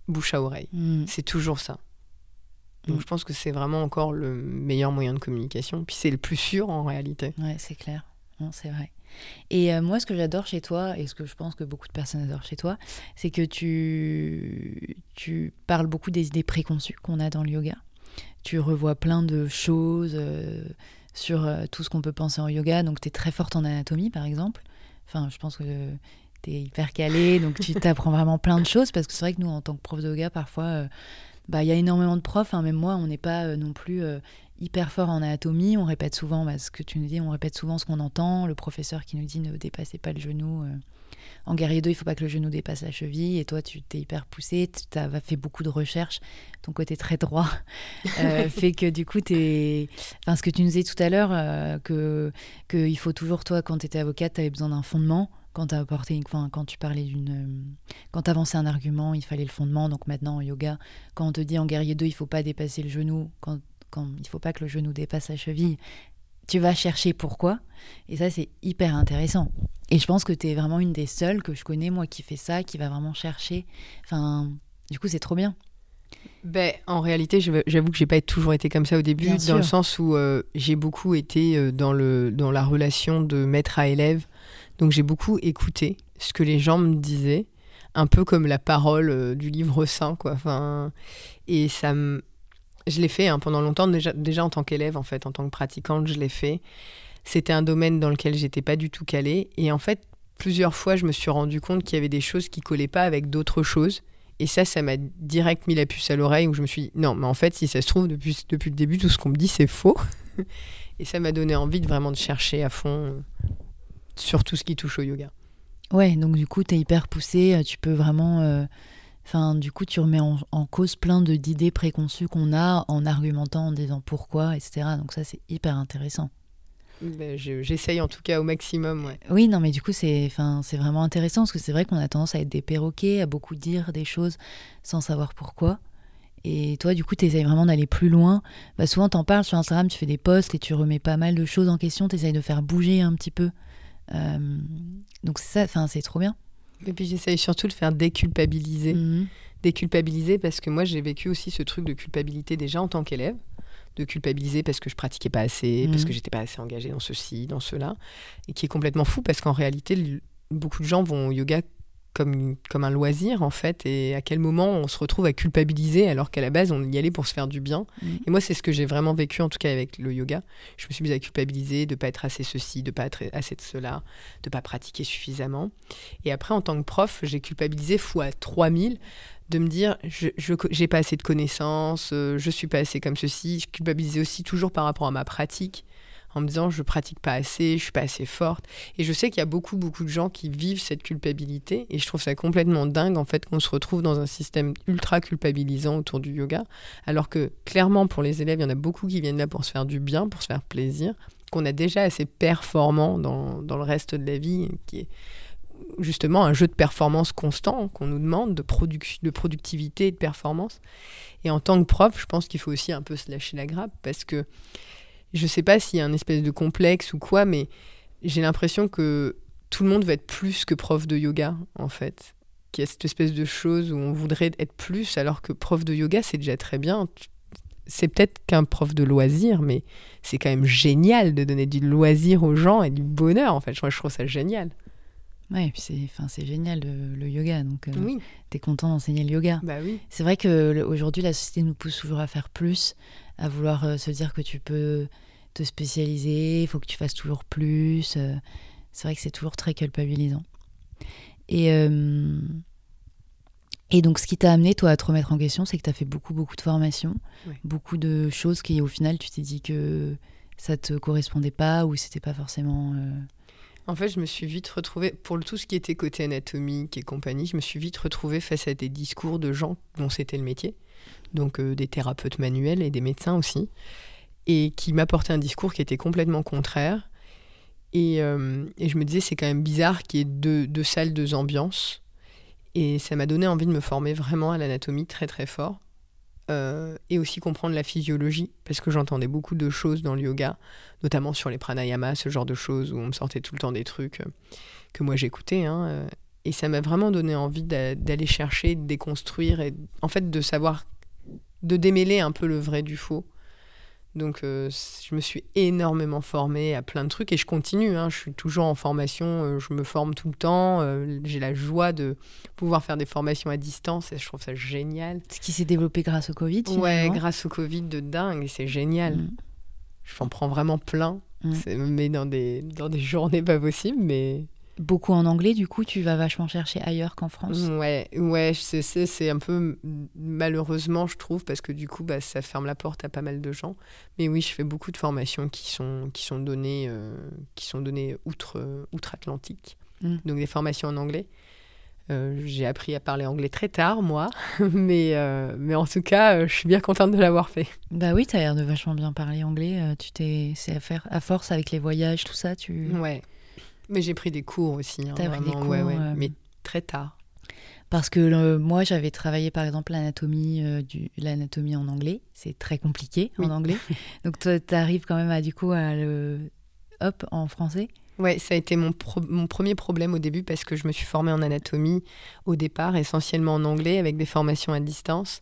bouche à oreille. Mm. C'est toujours ça. Donc Mm. je pense que c'est vraiment encore le meilleur moyen de communication. Puis c'est le plus sûr en réalité. Ouais, c'est clair. C'est vrai. Et euh, moi, ce que j'adore chez toi, et ce que je pense que beaucoup de personnes adorent chez toi, c'est que tu, tu parles beaucoup des idées préconçues qu'on a dans le yoga. Tu revois plein de choses euh, sur euh, tout ce qu'on peut penser en yoga. Donc, tu es très forte en anatomie, par exemple. Enfin, je pense que tu es hyper calée, donc tu t'apprends vraiment plein de choses. Parce que c'est vrai que nous, en tant que prof de yoga, parfois, bah, il y a énormément de profs. hein, même moi, on n'est pas euh, non plus euh, hyper fort en anatomie. On répète souvent bah, ce que tu nous dis, on répète souvent ce qu'on entend. Le professeur qui nous dit ne dépassez pas le genou. euh. En guerrier 2, il faut pas que le genou dépasse la cheville. Et toi, tu t'es hyper poussé, tu as fait beaucoup de recherches. Ton côté très droit euh, fait que du coup, t'es... Enfin, ce que tu nous disais tout à l'heure, euh, que qu'il faut toujours, toi, quand tu étais avocate, tu avais besoin d'un fondement. Quand, t'as apporté enfin, quand tu parlais d'une. euh, Quand tu avançais un argument, il fallait le fondement. Donc maintenant, en yoga, quand on te dit en guerrier 2, il faut pas dépasser le genou, quand, quand il faut pas que le genou dépasse la cheville, tu vas chercher pourquoi. Et ça, c'est hyper intéressant. Et je pense que tu es vraiment une des seules que je connais, moi, qui fait ça, qui va vraiment chercher. Enfin, du coup, c'est trop bien. Ben, en réalité, j'avoue que j'ai pas toujours été comme ça au début, Bien dans le sens où euh, j'ai beaucoup été euh, dans, le, dans la relation de maître à élève. Donc j'ai beaucoup écouté ce que les gens me disaient, un peu comme la parole euh, du livre saint, quoi. Enfin, et. Je l'ai fait hein, pendant longtemps, déjà, déjà en tant qu'élève, en fait, en tant que pratiquante, je l'ai fait. C'était un domaine dans lequel j'étais pas du tout calée. Et en fait, plusieurs fois, je me suis rendu compte qu'il y avait des choses qui collaient pas avec d'autres choses. Et ça, ça m'a direct mis la puce à l'oreille où je me suis dit, non, mais en fait, si ça se trouve, depuis, depuis le début, tout ce qu'on me dit, c'est faux. et ça m'a donné envie de vraiment de chercher à fond euh, sur tout ce qui touche au yoga. Ouais, donc du coup, tu es hyper poussé, euh, tu peux vraiment... euh, Enfin, du coup, tu remets en, en cause plein d'idées préconçues qu'on a en argumentant, en disant pourquoi, etc. Donc ça, c'est hyper intéressant. Ben, je- J'essaye en tout cas au maximum, ouais. Oui, non, mais du coup, c'est vraiment intéressant parce que c'est vrai qu'on a tendance à être des perroquets, à beaucoup dire des choses sans savoir pourquoi. Et toi, du coup, tu essayes vraiment d'aller plus loin. Bah, souvent, tu en parles sur Instagram, tu fais des posts et tu remets pas mal de choses en question, tu essayes de faire bouger un petit peu. Euh, donc, c'est ça, enfin, c'est trop bien. Et puis j'essaye surtout de faire déculpabiliser. Mhm. Déculpabiliser parce que moi j'ai vécu aussi ce truc de culpabilité déjà en tant qu'élève. De culpabiliser parce que je pratiquais pas assez, parce Mhm. que j'étais pas assez engagée dans ceci, dans cela. Et qui est complètement fou parce qu'en réalité, beaucoup de gens vont au yoga comme, comme un loisir en fait et à quel moment on se retrouve à culpabiliser alors qu'à la base on y allait pour se faire du bien. Mm. Et moi c'est ce que j'ai vraiment vécu en tout cas avec le yoga. Je me suis mise à culpabiliser de pas être assez ceci, de pas être assez de cela, de pas pratiquer suffisamment. Et après en tant que prof, j'ai culpabilisé fois 3000 de me dire je j'ai pas assez de connaissances, euh, je suis pas assez comme ceci. Je culpabilisais aussi toujours par rapport à ma pratique en me disant je pratique pas assez, je suis pas assez forte. Et je sais qu'il y a beaucoup beaucoup de gens qui vivent cette culpabilité et je trouve ça complètement dingue en fait qu'on se retrouve dans un système ultra culpabilisant autour du yoga, alors que clairement pour les élèves il y en a beaucoup qui viennent là pour se faire du bien, pour se faire plaisir, qu'on a déjà assez performant dans, dans le reste de la vie qui est justement un jeu de performance constant qu'on nous demande, de, de productivité et de performance. Et en tant que prof, je pense qu'il faut aussi un peu se lâcher la grappe parce que je sais pas s'il y a un espèce de complexe ou quoi, mais j'ai l'impression que tout le monde veut être plus que prof de yoga, en fait. Qu'il y a cette espèce de chose où on voudrait être plus, alors que prof de yoga, c'est déjà très bien. C'est peut-être qu'un prof de loisir, mais c'est quand même génial de donner du loisir aux gens et du bonheur, en fait. Je trouve ça génial. Ouais, puis c'est, enfin, c'est génial le, yoga, donc euh, oui. t'es content d'enseigner le yoga. Bah oui. C'est vrai que aujourd'hui la société nous pousse toujours à faire plus, à vouloir euh, se dire que tu peux te spécialiser, il faut que tu fasses toujours plus. Euh, c'est vrai que c'est toujours très culpabilisant. Et, euh, et donc, ce qui t'a amené, toi, à te remettre en question, c'est que tu as fait beaucoup, beaucoup de formations, beaucoup de choses qui, au final, tu t'es dit que ça te correspondait pas ou c'était pas forcément. Euh, en fait, je me suis vite retrouvée, pour tout ce qui était côté anatomique et compagnie, je me suis vite retrouvée face à des discours de gens dont c'était le métier, donc des thérapeutes manuels et des médecins aussi, et qui m'apportait un discours qui était complètement contraire. Et, euh, et je me disais, c'est quand même bizarre qu'il y ait deux, deux, salles, deux ambiances. Et ça m'a donné envie de me former vraiment à l'anatomie très très fort. Euh, et aussi comprendre la physiologie, parce que j'entendais beaucoup de choses dans le yoga, notamment sur les pranayamas, ce genre de choses où on me sortait tout le temps des trucs euh, que moi j'écoutais. Hein, et ça m'a vraiment donné envie d'aller chercher, de déconstruire, et en fait de savoir, de démêler un peu le vrai du faux donc, euh, je me suis énormément formée à plein de trucs et je continue. Hein. je suis toujours en formation, euh, je me forme tout le temps. Euh, j'ai la joie de pouvoir faire des formations à distance et je trouve ça génial. Ce qui s'est développé grâce au Covid Ouais, grâce au Covid de dingue et c'est génial. Mm. Je m'en prends vraiment plein. Mm. C'est me dans des, dans des journées pas possibles, mais beaucoup en anglais, du coup, tu vas vachement chercher ailleurs qu'en France. Ouais, ouais, c'est un peu malheureusement, je trouve, parce que du coup, bah, ça ferme la porte à pas mal de gens. Mais oui, je fais beaucoup de formations qui sont, qui sont données, euh, qui sont données outre, outre-Atlantique. Mm. Donc des formations en anglais. Euh, j'ai appris à parler anglais très tard, moi, mais, euh, mais en tout cas, je suis bien contente de l'avoir fait. Bah oui, tu as l'air de vachement bien parler anglais. tu t'es, c'est à faire à force avec les voyages, tout ça. Tu... Ouais, mais j'ai pris des cours aussi. Hein, pris des cours, ouais, ouais, euh, mais très tard. Parce que moi, j'avais travaillé par exemple l'anatomie euh, du l'anatomie en anglais. C'est très compliqué en anglais. Donc toi, tu arrives quand même à du coup à le hop en français. Ouais, ça a été mon, mon premier problème au début parce que je me suis formée en anatomie au départ, essentiellement en anglais, avec des formations à distance.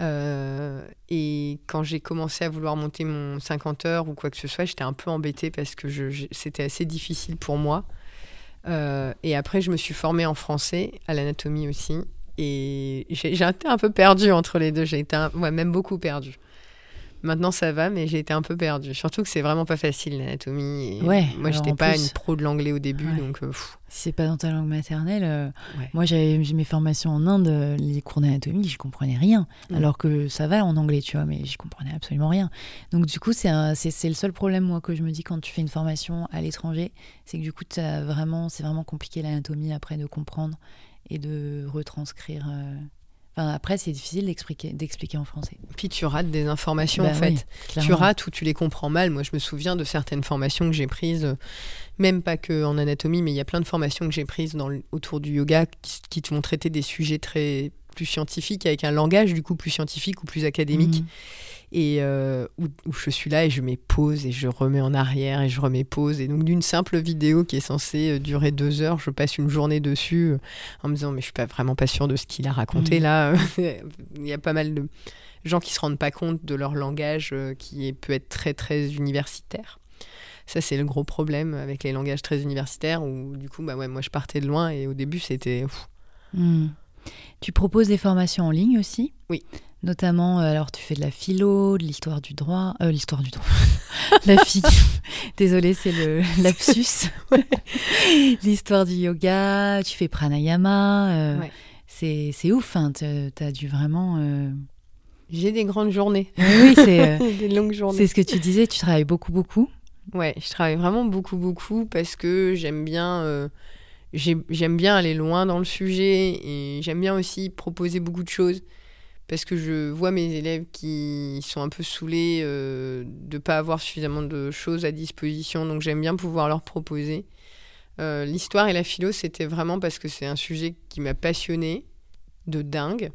Euh, et quand j'ai commencé à vouloir monter mon 50 heures ou quoi que ce soit, j'étais un peu embêtée parce que c'était assez difficile pour moi. Euh, et après, je me suis formée en français, à l'anatomie aussi. Et j'ai été un peu perdue entre les deux. J'ai été ouais, même beaucoup perdue. Maintenant, ça va, mais j'ai été un peu perdue. Surtout que c'est vraiment pas facile l'anatomie. Ouais, moi, j'étais pas une pro de l'anglais au début, donc. Euh, si c'est pas dans ta langue maternelle, euh, moi j'avais mes formations en Inde, euh, les cours d'anatomie, je comprenais rien. Mm. Alors que ça va en anglais, tu vois, mais je comprenais absolument rien. Donc du coup, c'est le seul problème moi que je me dis quand tu fais une formation à l'étranger, c'est que du coup, vraiment, c'est vraiment compliqué l'anatomie après de comprendre et de retranscrire après, c'est difficile d'expliquer, d'expliquer en français. Puis tu rates des informations bah en fait. tu rates ou tu les comprends mal. Moi, je me souviens de certaines formations que j'ai prises, euh, même pas que en anatomie, mais il y a plein de formations que j'ai prises dans, autour du yoga qui, te vont traiter des sujets très plus scientifiques avec un langage du coup plus scientifique ou plus académique. Mmh et euh, où, je suis là et je mets pause et je remets en arrière et je remets pause. Et donc d'une simple vidéo qui est censée euh, durer deux heures, je passe une journée dessus euh, en me disant mais je suis pas vraiment pas sûre de ce qu'il a raconté mmh. là. Il y a pas mal de gens qui se rendent pas compte de leur langage qui peut être très très universitaire. Ça, c'est le gros problème avec les langages très universitaires où, du coup, bah ouais, moi, je partais de loin et au début, c'était. Hmm. Tu proposes des formations en ligne aussi? Oui. Notamment, euh, alors tu fais de la philo, de l'histoire du droit, euh, l'histoire du droit, la fille. Désolée, c'est le lapsus. l'histoire du yoga, tu fais pranayama. euh, Ouais. C'est c'est ouf, hein, t'as t'as dû vraiment. euh, J'ai des grandes journées, Oui, c'est des longues journées. c'est ce que tu disais, tu travailles beaucoup, beaucoup. Ouais, je travaille vraiment beaucoup, beaucoup parce que j'aime bien, j'ai- j'aime bien aller loin dans le sujet et j'aime bien aussi proposer beaucoup de choses parce que je vois mes élèves qui sont un peu saoulés euh, de ne pas avoir suffisamment de choses à disposition, donc j'aime bien pouvoir leur proposer. Euh, L'histoire et la philo, c'était vraiment parce que c'est un sujet qui m'a passionné de dingue.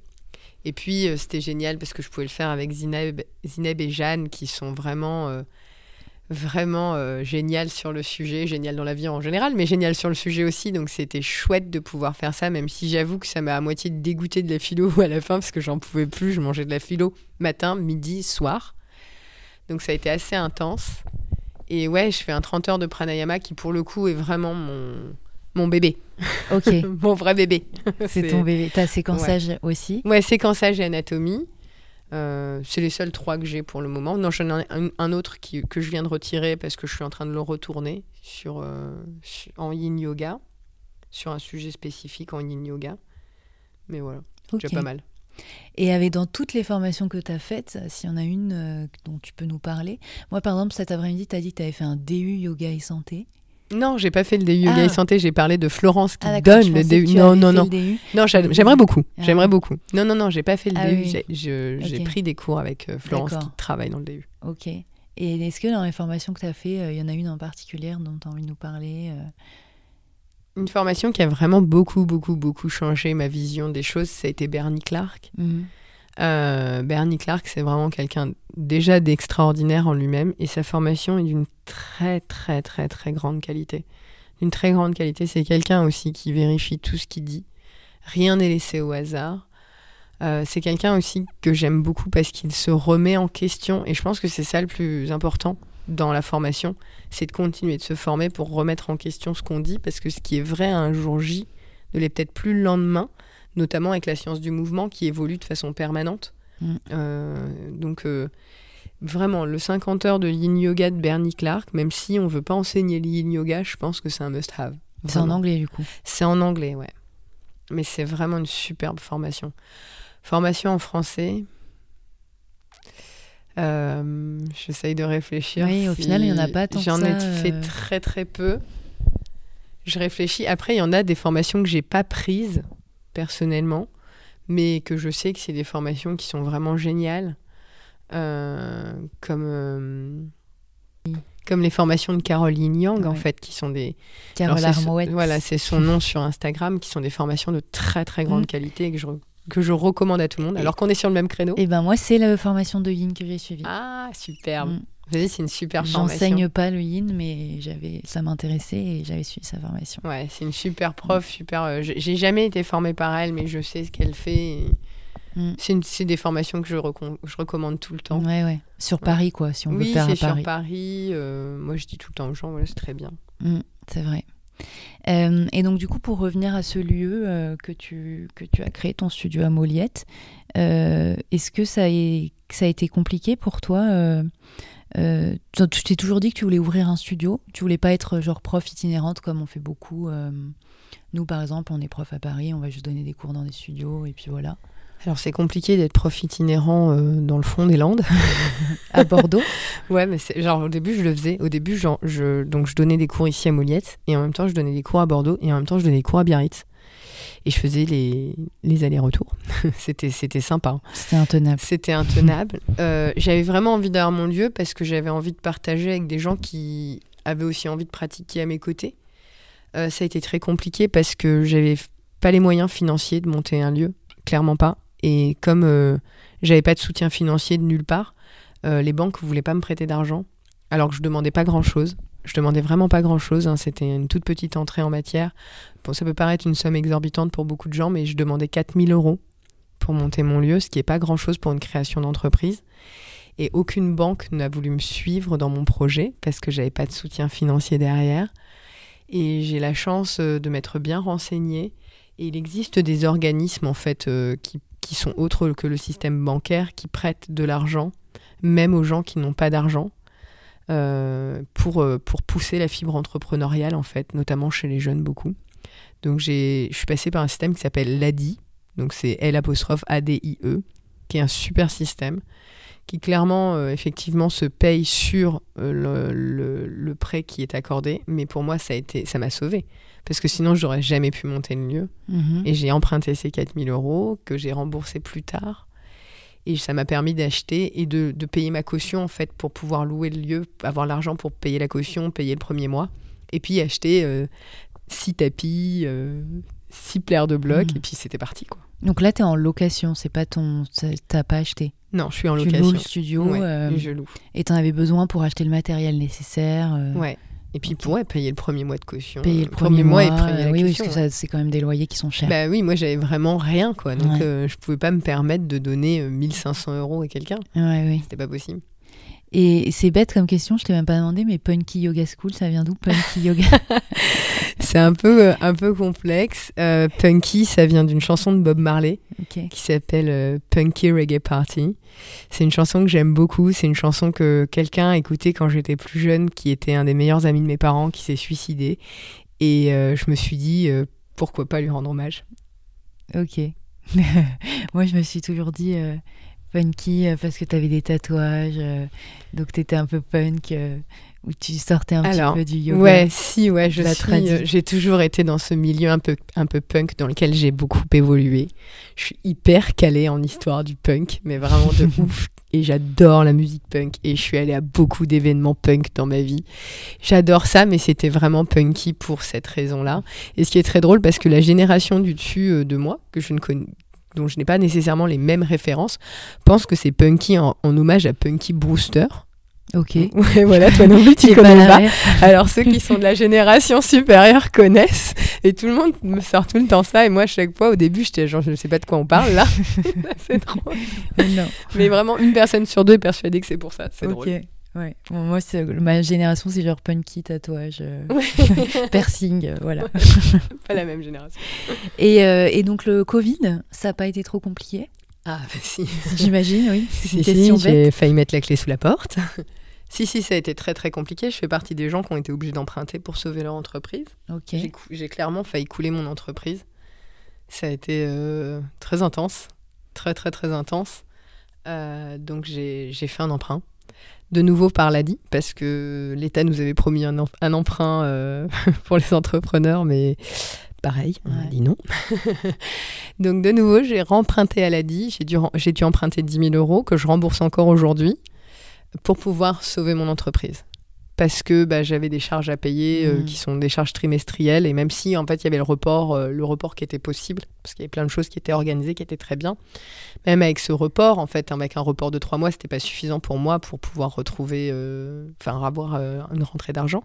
Et puis, euh, c'était génial parce que je pouvais le faire avec Zineb, Zineb et Jeanne qui sont vraiment... vraiment euh, génial sur le sujet, génial dans la vie en général, mais génial sur le sujet aussi. Donc c'était chouette de pouvoir faire ça, même si j'avoue que ça m'a à moitié dégoûté de la philo à la fin parce que j'en pouvais plus. Je mangeais de la philo matin, midi, soir. Donc ça a été assez intense. Et ouais, je fais un 30 heures de pranayama qui pour le coup est vraiment mon, mon bébé, Ok, mon vrai bébé. c'est ton bébé. T'as séquençage aussi? Ouais, séquençage et anatomie. Euh, c'est les seuls trois que j'ai pour le moment. Non, j'en ai un, un autre qui, que je viens de retirer parce que je suis en train de le retourner sur, euh, en yin yoga, sur un sujet spécifique en yin yoga. Mais voilà, Ok. déjà pas mal. Et avec dans toutes les formations que tu as faites, s'il y en a une euh, dont tu peux nous parler. Moi, par exemple, cet après-midi, tu as dit que tu avais fait un DU yoga et santé. Non, j'ai pas fait le DU yoga Ah. et santé, j'ai parlé de Florence qui Ah, donne le DU. Non, non, non. Non, j'a- j'aimerais beaucoup. Ah. J'aimerais beaucoup. Non, non, non, j'ai pas fait le Ah DU. oui. J'ai- pris des cours avec euh, Florence qui travaille dans le DU. Ok. Et est-ce que dans les formations que tu as fait, euh, il y en a une en particulier dont tu as envie de nous parler euh? Une formation qui a vraiment beaucoup, beaucoup, beaucoup changé ma vision des choses, ça a été Bernie Clark. Mhm. Euh, Bernie Clark, c'est vraiment quelqu'un déjà d'extraordinaire en lui-même et sa formation est d'une très, très, très, très grande qualité. D'une très grande qualité. C'est quelqu'un aussi qui vérifie tout ce qu'il dit. Rien n'est laissé au hasard. Euh, c'est quelqu'un aussi que j'aime beaucoup parce qu'il se remet en question et je pense que c'est ça le plus important dans la formation, c'est de continuer de se former pour remettre en question ce qu'on dit parce que ce qui est vrai un jour J ne l'est peut-être plus le lendemain notamment avec la science du mouvement qui évolue de façon permanente. Mm. Euh, donc euh, vraiment, le 50 heures de yin yoga de Bernie Clark, même si on veut pas enseigner le yin yoga, je pense que c'est un must-have. C'est en anglais, du coup. C'est en anglais, ouais. Mais c'est vraiment une superbe formation. Formation en français. Euh, J'essaye de réfléchir. Oui, au si- final, il y en a pas tant J'en ai fait euh. très très peu. Je réfléchis. Après, il y en a des formations que j'ai pas prises personnellement, mais que je sais que c'est des formations qui sont vraiment géniales, Euh, comme euh, comme les formations de Caroline Yang en fait, qui sont des Carole Armouette. Voilà, c'est son nom sur Instagram, qui sont des formations de très très grande Mm. qualité et que je, que je recommande à tout le monde, alors qu'on est sur le même créneau. Et ben moi, c'est la formation de yin que j'ai suivie. Ah, superbe. Mm. C'est une super formation. J'enseigne pas le yin, mais j'avais, ça m'intéressait et j'avais suivi sa formation. Ouais, c'est une super prof, super. euh, j'ai jamais été formée par elle, mais je sais ce qu'elle fait. Mm. C'est des formations que je, je recommande tout le temps. Ouais, ouais. Sur Paris, quoi, si on oui, veut faire c'est à sur Paris. Paris. euh, moi, je dis tout le temps aux gens, voilà, c'est très bien. Mm, c'est vrai. Euh, et donc, du coup, pour revenir à ce lieu euh, que, tu, que tu as créé, ton studio à Moliette, euh, est-ce que ça, est, que ça a été compliqué pour toi euh, tu t'es toujours dit que tu voulais ouvrir un studio Tu voulais pas être genre prof itinérante comme on fait beaucoup euh, Nous, par exemple, on est prof à Paris, on va juste donner des cours dans des studios et puis voilà. Alors, c'est compliqué d'être prof itinérant euh, dans le fond des Landes. À Bordeaux Ouais, mais genre au début je le faisais. Au début, genre, je donc je donnais des cours ici à Moliette et en même temps je donnais des cours à Bordeaux et en même temps je donnais des cours à Biarritz. Et je faisais les, les allers-retours. c'était c'était sympa. C'était intenable. C'était intenable. Euh, j'avais vraiment envie d'avoir mon lieu parce que j'avais envie de partager avec des gens qui avaient aussi envie de pratiquer à mes côtés. Euh, ça a été très compliqué parce que j'avais pas les moyens financiers de monter un lieu, clairement pas. Et comme euh, j'avais pas de soutien financier de nulle part, euh, les banques voulaient pas me prêter d'argent alors que je demandais pas grand chose. Je demandais vraiment pas grand chose. C'était une toute petite entrée en matière. Bon, ça peut paraître une somme exorbitante pour beaucoup de gens, mais je demandais 4000 euros pour monter mon lieu, ce qui n'est pas grand-chose pour une création d'entreprise. Et aucune banque n'a voulu me suivre dans mon projet parce que j'avais pas de soutien financier derrière. Et j'ai la chance euh, de m'être bien renseignée Et il existe des organismes en fait euh, qui, qui sont autres que le système bancaire, qui prêtent de l'argent, même aux gens qui n'ont pas d'argent, pour, euh, pour pousser la fibre entrepreneuriale en fait, notamment chez les jeunes beaucoup. Donc j'ai, je suis passée par un système qui s'appelle l'ADI, donc c'est L apostrophe A-D-I-E, qui est un super système qui clairement, euh, effectivement, se paye sur euh, le, le- le prêt qui est accordé. Mais pour moi, ça a été, ça m'a sauvé. Parce que sinon, j'aurais jamais pu monter le lieu. Mhm. Et j'ai emprunté ces 4000 euros que j'ai remboursé plus tard. Et ça m'a permis d'acheter et de, de payer ma caution, en fait, pour pouvoir louer le lieu, avoir l'argent pour payer la caution, payer le premier mois. Et puis acheter euh, six tapis, euh, six plaires de blocs. Mhm. Et puis c'était parti, quoi. Donc là, tu es en location, c'est pas ton. T'as pas acheté? Non, je suis en Tu location. loues le studio Ouais, euh, je loue. et t'en avais besoin pour acheter le matériel nécessaire. Ouais. Et puis pour ouais, payer le premier mois de caution. Payer le premier, mois, et payer la euh, oui, oui, caution. parce que ça, c'est quand même des loyers qui sont chers. Bah oui, moi j'avais vraiment rien quoi. Donc Ouais. euh, je pouvais pas me permettre de donner euh, 1500 euros à quelqu'un. Ouais, oui. C'était pas possible. Et c'est bête comme question, je t'ai même pas demandé, mais Punky Yoga School, ça vient d'où Punky Yoga C'est un peu, euh, un peu complexe. Euh, Punky, ça vient d'une chanson de Bob Marley qui s'appelle euh, Punky Reggae Party. C'est une chanson que j'aime beaucoup. C'est une chanson que quelqu'un a écoutée quand j'étais plus jeune, qui était un des meilleurs amis de mes parents, qui s'est suicidé. Et euh, je me suis dit, euh, pourquoi pas lui rendre hommage? Ok. Moi, je me suis toujours dit euh, punky euh, parce que tu avais des tatouages, euh, donc tu étais un peu punk, euh, où tu sortais un Alors, petit peu du yoga. Ouais, si, ouais, je suis. j'ai toujours été dans ce milieu un peu, un peu punk dans lequel j'ai beaucoup évolué. Je suis hyper calée en histoire du punk, mais vraiment de ouf. Et j'adore la musique punk. Et je suis allée à beaucoup d'événements punk dans ma vie. J'adore ça, mais c'était vraiment punky pour cette raison-là. Et ce qui est très drôle, parce que la génération du dessus de moi, que je ne connais dont je n'ai pas nécessairement les mêmes références, pense que c'est punky en, en hommage à Punky Brewster. Ok. Ouais, voilà, toi non plus, tu connais pas. Alors ceux qui sont de la génération supérieure connaissent et tout le monde me sort tout le temps ça et moi chaque fois au début j'étais genre je ne sais pas de quoi on parle là. c'est drôle. non. Mais vraiment une personne sur deux est persuadée que c'est pour ça, c'est Ok. drôle. Ouais. Bon, moi, c'est- ma génération, c'est genre punky, tatouage, euh, piercing, euh, voilà. Pas la même génération. Et, euh, et donc le Covid, ça n'a pas été trop compliqué, Ah bah si. j'imagine, oui. C'est Si, si, j'ai failli mettre la clé sous la porte. si si ça a été très très compliqué, je fais partie des gens qui ont été obligés d'emprunter pour sauver leur entreprise. Ok. J'ai clairement failli couler mon entreprise. Ça a été euh, très intense, très très très intense. Euh, donc j'ai j'ai fait un emprunt. De nouveau par l'ADI, parce que l'État nous avait promis un, em- un emprunt euh, pour les entrepreneurs, mais pareil, on a dit non. donc de nouveau, j'ai remprunté à l'ADI, j'ai dû, j'ai dû emprunter 10 000 euros que je rembourse encore aujourd'hui pour pouvoir sauver mon entreprise parce que bah, j'avais des charges à payer euh, Mhm. qui sont des charges trimestrielles. Et même si en fait il y avait le report euh, le report qui était possible parce qu'il y avait plein de choses qui étaient organisées qui étaient très bien même avec ce report en fait avec un report de trois mois c'était pas suffisant pour moi pour pouvoir retrouver euh, enfin avoir une rentrée d'argent.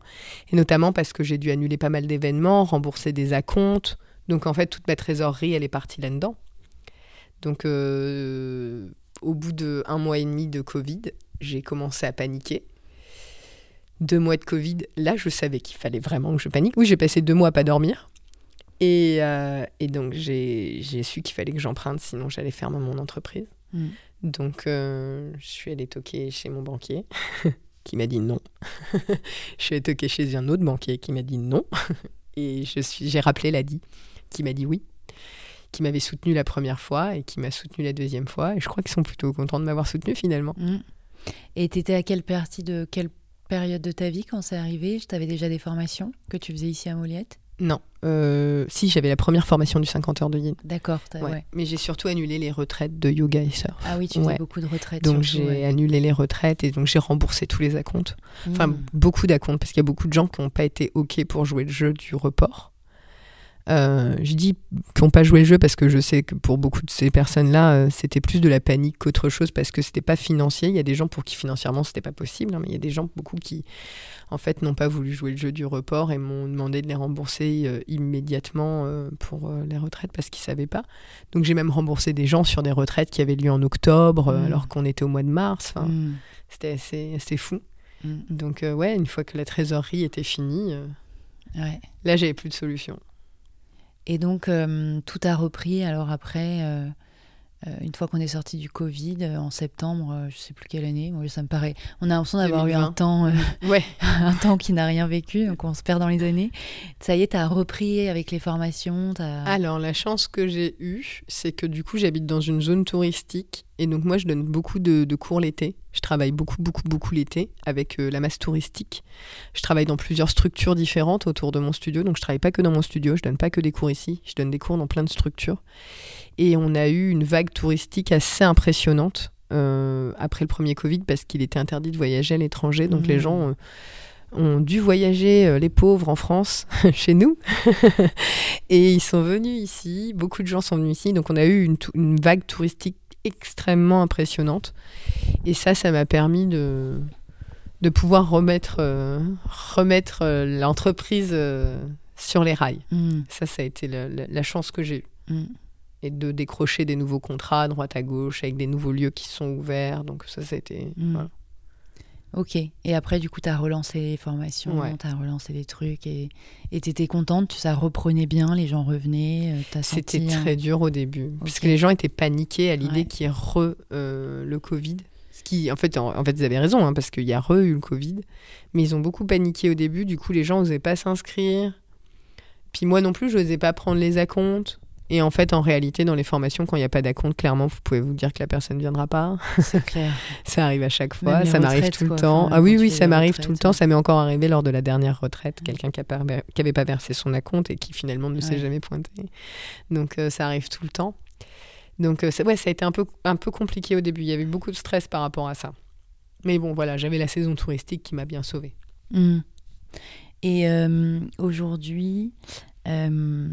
Et notamment parce que j'ai dû annuler pas mal d'événements rembourser des acomptes. Donc en fait toute ma trésorerie elle est partie là dedans donc au bout de un mois et demi de Covid j'ai commencé à paniquer deux mois de Covid, là, je savais qu'il fallait vraiment que je panique. Oui, j'ai passé deux mois à pas dormir. Et, euh, et donc, j'ai su qu'il fallait que j'emprunte, sinon j'allais fermer mon entreprise. Mm. Donc, euh, je suis allée toquer chez mon banquier, qui m'a dit non. je suis allée toquer chez un autre banquier, qui m'a dit non. et j'ai rappelé l'ADI, qui m'a dit oui qui m'avait soutenu la première fois et qui m'a soutenu la deuxième fois. Et je crois qu'ils sont plutôt contents de m'avoir soutenu finalement. Mm. Et t'étais à quelle partie de quelle période de ta vie quand c'est arrivé? T'avais déjà des formations que tu faisais ici à Moliette? Non. Euh, si, j'avais la première formation du 50 heures de yin. D'accord. t'as- Ouais. ouais. Mais j'ai surtout annulé les retraites de yoga et surf. Ah oui, tu faisais beaucoup de retraites. Donc j'ai annulé les retraites et donc j'ai remboursé tous les acomptes. Enfin, Mm. beaucoup d'acomptes parce qu'il y a beaucoup de gens qui n'ont pas été OK pour jouer le jeu du report. Euh, je dis qui n'ont pas joué le jeu parce que je sais que pour beaucoup de ces personnes-là, euh, c'était plus de la panique qu'autre chose parce que c'était pas financier. Il y a des gens pour qui financièrement c'était pas possible, hein, mais il y a des gens beaucoup qui en fait n'ont pas voulu jouer le jeu du report et m'ont demandé de les rembourser euh, immédiatement pour les retraites parce qu'ils savaient pas. Donc j'ai même remboursé des gens sur des retraites qui avaient lieu en octobre Mm. alors qu'on était au mois de mars. Enfin, Mm. C'était assez, assez fou. Mm. Donc ouais, une fois que la trésorerie était finie, Ouais. là j'avais plus de solution. Et donc, euh, tout a repris. Alors après, euh, euh, une fois qu'on est sorti du Covid, en septembre, je sais plus quelle année, moi, ça me paraît. On a l'impression d'avoir eu un 2020. temps, euh, Ouais. un temps qui n'a rien vécu, donc on se perd dans les années. Ça y est, tu as repris avec les formations. Alors, la chance que j'ai eue, c'est que du coup, j'habite dans une zone touristique. Et donc, moi, je donne beaucoup de, de cours l'été. Je travaille beaucoup, beaucoup, beaucoup l'été avec euh, la masse touristique. Je travaille dans plusieurs structures différentes autour de mon studio. Donc, je travaille pas que dans mon studio. Je donne pas que des cours ici. Je donne des cours dans plein de structures. Et on a eu une vague touristique assez impressionnante euh, après le premier Covid parce qu'il était interdit de voyager à l'étranger. Donc, les gens. euh, ont dû voyager, euh, les pauvres, en France, chez nous. et ils sont venus ici, beaucoup de gens sont venus ici, donc on a eu une vague touristique extrêmement impressionnante. Et ça, ça m'a permis de, de pouvoir remettre, euh, remettre euh, l'entreprise euh, sur les rails. Mm, Ça, ça a été la, la- la chance que j'ai eue. mm. Et de décrocher des nouveaux contrats à droite à gauche, avec des nouveaux lieux qui sont ouverts. Donc ça, ça a été... Mm. voilà. Ok. Et après, du coup, tu as relancé les formations, Ouais. tu as relancé des trucs et tu étais contente, ça reprenait bien, les gens revenaient, euh, t'as C'était senti très dur au début, parce Ok. que les gens étaient paniqués à l'idée Ouais. qu'il y ait re euh, le Covid. Ce qui, en fait, en, en fait, ils avaient raison, hein, parce qu'il y a re eu le Covid, mais ils ont beaucoup paniqué au début. Du coup, les gens n'osaient pas s'inscrire. Puis moi non plus, je n'osais pas prendre les acomptes. Et en fait, en réalité, dans les formations, quand il n'y a pas d'acompte, clairement, vous pouvez vous dire que la personne ne viendra pas. C'est clair. Ça arrive à chaque fois, ça m'arrive retraites, tout le quoi. temps. Enfin, ah oui, oui, ça m'arrive tout le temps. Ça m'est encore arrivé lors de la dernière retraite, quelqu'un qui n'avait pas versé son acompte et qui finalement ne s'est jamais pointé. Donc euh, ça arrive tout le temps. Donc euh, ça, ouais, ça a été un peu, un peu compliqué au début. Il y avait beaucoup de stress par rapport à ça. Mais bon, voilà, j'avais la saison touristique qui m'a bien sauvée. Mm. Et euh, aujourd'hui, euh,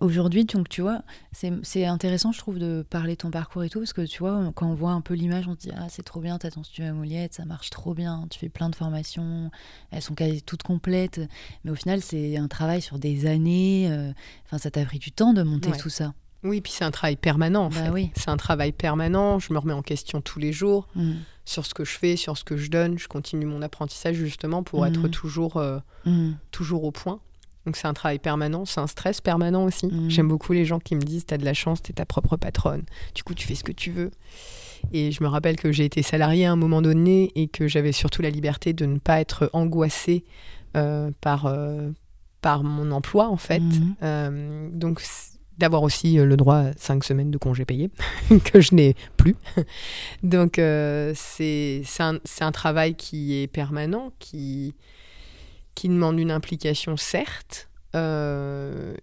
aujourd'hui, donc tu vois, c'est intéressant, je trouve, de parler de ton parcours et tout, parce que tu vois, quand on voit un peu l'image, on se dit ah c'est trop bien, t'as ton studio à Moliette, ça marche trop bien, tu fais plein de formations, elles sont quasi toutes complètes, mais au final c'est un travail sur des années. euh, Enfin, ça t'a pris du temps de monter Ouais. tout ça. Oui, puis c'est un travail permanent en Bah fait. oui. C'est un travail permanent. Je me remets en question tous les jours Mm. sur ce que je fais, sur ce que je donne. Je continue mon apprentissage justement pour être Mhm. toujours, euh, Mm. toujours au point. Donc c'est un travail permanent, c'est un stress permanent aussi. Mhm. J'aime beaucoup les gens qui me disent T'as de la chance, t'es ta propre patronne. Du coup, tu fais ce que tu veux. Et je me rappelle que j'ai été salariée à un moment donné et que j'avais surtout la liberté de ne pas être angoissée euh, par, euh, par mon emploi en fait. Mhm. Euh, donc d'avoir aussi le droit à cinq semaines de congés payés que je n'ai plus. donc c'est un, c'est un travail qui est permanent, qui, qui demande une implication certes. Euh,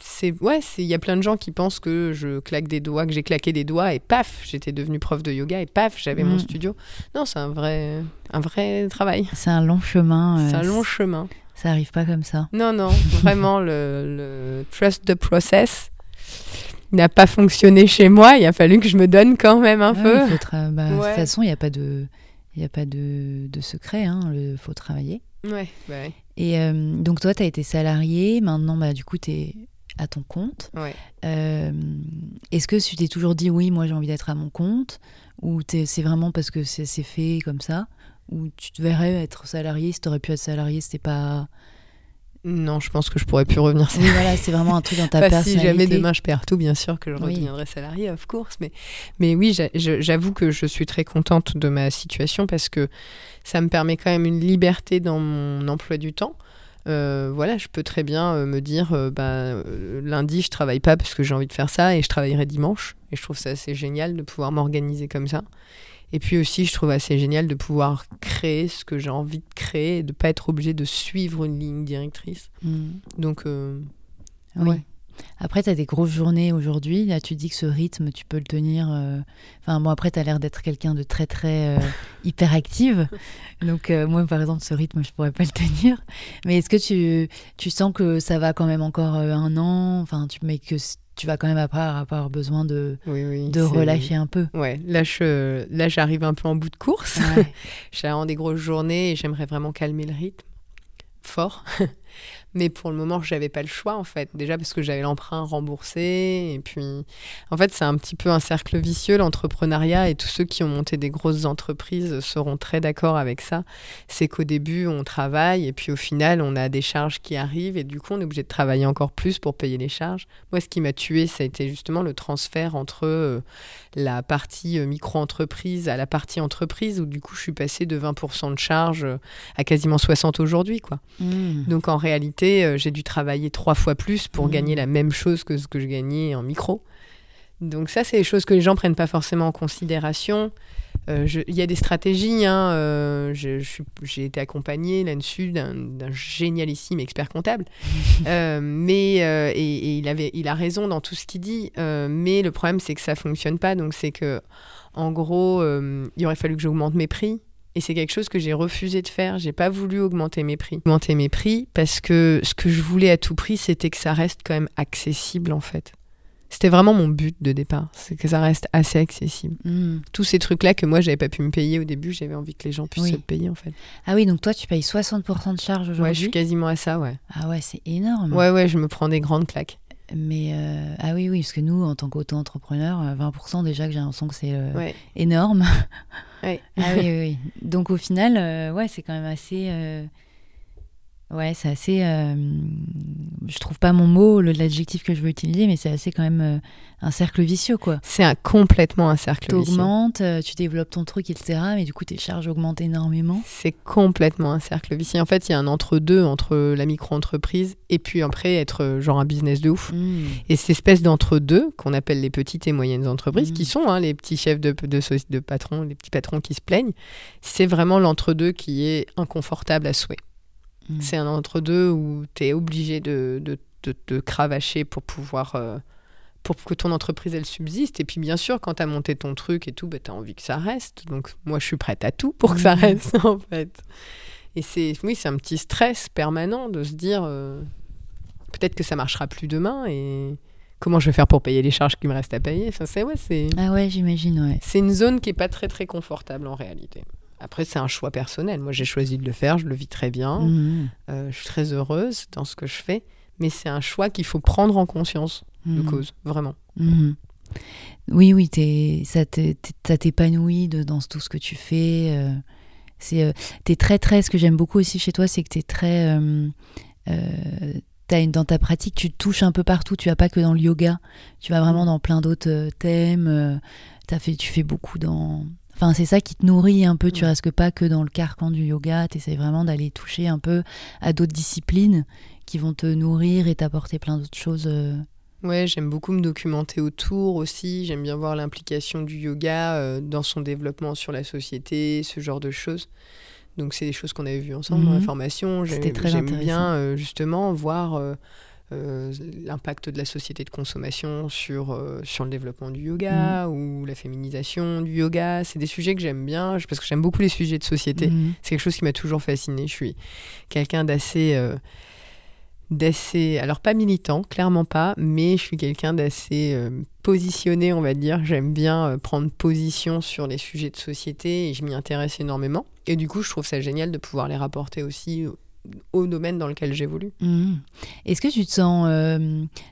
c'est ouais, il y a plein de gens qui pensent que je claque des doigts, que j'ai claqué des doigts et paf, j'étais devenue prof de yoga et paf, j'avais mon Mhm. studio. Non, c'est un vrai un vrai travail. C'est un long chemin. euh, C'est un long chemin. Ça arrive pas comme ça. Non, non, vraiment, le, le trust the process n'a pas fonctionné chez moi. Il a fallu que je me donne quand même un Ah peu. oui, bah, De toute façon, il n'y a pas de, il y a pas de, de secret. Hein. Il faut travailler. Ouais, bah ouais. Et euh, donc toi, tu as été salarié. Maintenant, bah, du coup, tu es à ton compte. ouais. Euh, Est-ce que tu t'es toujours dit oui, moi j'ai envie d'être à mon compte? Ou c'est vraiment parce que c'est c'est fait comme ça? Ou tu te verrais être salarié si tu aurais pu être salarié, c'était pas. Non, je pense que je pourrais plus revenir. Oui, voilà, c'est vraiment un truc dans ta si personnalité. jamais demain je perds tout, bien sûr que je Oui. redeviendrai salarié, of course. Mais, mais oui, j'avoue que je suis très contente de ma situation parce que ça me permet quand même une liberté dans mon emploi du temps. Euh, voilà, je peux très bien euh, me dire, euh, bah, lundi je travaille pas parce que j'ai envie de faire ça et je travaillerai dimanche. Et je trouve ça assez génial de pouvoir m'organiser comme ça. Et puis aussi, je trouve assez génial de pouvoir créer ce que j'ai envie de créer et de pas être obligé de suivre une ligne directrice. Mm. Donc, euh, Oui. Ouais. Après, tu as des grosses journées aujourd'hui. Là, tu dis que ce rythme, tu peux le tenir. euh, Enfin, bon, après, tu as l'air d'être quelqu'un de très, très euh, hyperactive. Donc, euh, moi, par exemple, ce rythme, je pourrais pas le tenir. Mais est-ce que tu, tu sens que ça va quand même encore un an? Enfin, tu, mais que tu vas quand même après avoir besoin de, oui, oui. de relâcher un peu Ouais, là, je, là j'arrive un peu en bout de course. Ouais. J'ai vraiment des grosses journées et j'aimerais vraiment calmer le rythme fort. Mais pour le moment, j'avais pas le choix en fait. Déjà parce que j'avais l'emprunt remboursé. Et puis, en fait, c'est un petit peu un cercle vicieux l'entrepreneuriat. Et tous ceux qui ont monté des grosses entreprises seront très d'accord avec ça. C'est qu'au début, on travaille et puis au final, on a des charges qui arrivent et du coup, on est obligé de travailler encore plus pour payer les charges. Moi, ce qui m'a tué, ça a été justement le transfert entre euh, la partie euh, micro-entreprise à la partie entreprise où du coup, je suis passée de 20% de charges à quasiment 60 aujourd'hui, quoi. Mmh. Donc en réalité, euh, j'ai dû travailler trois fois plus pour Mhm. gagner la même chose que ce que je gagnais en micro. Donc ça, c'est des choses que les gens prennent pas forcément en considération. Euh, Il y a des stratégies. hein, euh, J'ai été accompagnée là-dessus d'un génialissime expert comptable. Euh, mais et, et il avait, il a raison dans tout ce qu'il dit. mais le problème, c'est que ça fonctionne pas. Donc c'est que, en gros, il aurait fallu que j'augmente mes prix. Et c'est quelque chose que j'ai refusé de faire. J'ai pas voulu augmenter mes prix. Augmenter mes prix parce que ce que je voulais à tout prix, c'était que ça reste quand même accessible en fait. C'était vraiment mon but de départ, c'est que ça reste assez accessible. Mmh. Tous ces trucs-là que moi j'avais pas pu me payer au début, j'avais envie que les gens puissent Oui. se le payer en fait. Ah oui, donc toi, tu payes 60% de charge Ouais, aujourd'hui. je suis quasiment à ça, ouais. Ah ouais, c'est énorme. Ouais, ouais, je me prends des grandes claques. Mais euh, ah oui, oui, parce que nous, en tant qu'auto-entrepreneur, euh, 20% déjà que j'ai l'impression que c'est euh, Ouais. énorme. Ouais. Ah oui, oui, oui. Donc au final, euh, ouais, c'est quand même assez. Ouais, c'est assez. euh, Je trouve pas mon mot, l'adjectif que je veux utiliser, mais c'est assez quand même euh, un cercle vicieux, quoi. C'est un, complètement un cercle vicieux. T'augmentes, euh, tu développes ton truc, etc. Mais du coup, tes charges augmentent énormément. C'est complètement un cercle vicieux. En fait, il y a un entre-deux entre la micro-entreprise et puis après être euh, genre un business de ouf. Mmh. Et cette espèce d'entre-deux qu'on appelle les petites et moyennes entreprises, qui sont hein, les petits chefs de, de, so- de patrons, les petits patrons qui se plaignent, c'est vraiment l'entre-deux qui est inconfortable à souhait. Mm. C'est un entre-deux où tu es obligé de, de, de te cravacher pour pouvoir... euh, pour que ton entreprise elle subsiste et puis bien sûr quand tu as monté ton truc et tout bah, tu as envie que ça reste donc moi je suis prête à tout pour que ça Mhm. reste en fait et c'est oui c'est un petit stress permanent de se dire euh, peut-être que ça marchera plus demain et comment je vais faire pour payer les charges qui me restent à payer enfin, c'est ouais c'est Ah ouais, j'imagine, ouais. c'est une zone qui est pas très très confortable en réalité après c'est un choix personnel moi j'ai choisi de le faire je le vis très bien Mhm. Euh, je suis très heureuse dans ce que je fais mais c'est un choix qu'il faut prendre en conscience de Mhm. cause vraiment Mhm. Oui, oui, t'es- ça t'é- t'é- ça t'épanouit dans tout ce que tu fais. euh, c'est, euh, t'es très, très. Ce que j'aime beaucoup aussi chez toi, c'est que t'es très. euh, euh, t'as une, dans ta pratique, tu touches un peu partout. Tu vas pas que dans le yoga. Tu vas vraiment dans plein d'autres thèmes. t'as fait, tu fais beaucoup dans. Enfin, c'est ça qui te nourrit un peu. Tu Mm. restes pas que dans le carcan du yoga. Tu essaies vraiment d'aller toucher un peu à d'autres disciplines qui vont te nourrir et t'apporter plein d'autres choses. euh, Ouais, j'aime beaucoup me documenter autour aussi. J'aime bien voir l'implication du yoga euh, dans son développement sur la société, ce genre de choses. Donc, c'est des choses qu'on avait vues ensemble dans la Mhm. formation. J'aime C'était très j'aime intéressant. bien euh, justement voir euh, euh, l'impact de la société de consommation sur, euh, sur le développement du yoga Mhm. ou la féminisation du yoga. C'est des sujets que j'aime bien parce que j'aime beaucoup les sujets de société. mhm. C'est quelque chose qui m'a toujours fasciné. Je suis quelqu'un d'assez. euh, d'assez. Alors, pas militant, clairement pas, mais je suis quelqu'un d'assez euh, positionné, on va dire. J'aime bien euh, prendre position sur les sujets de société et je m'y intéresse énormément. Et du coup, je trouve ça génial de pouvoir les rapporter aussi au, domaine dans lequel j'évolue. Mhm. Est-ce que tu te sens,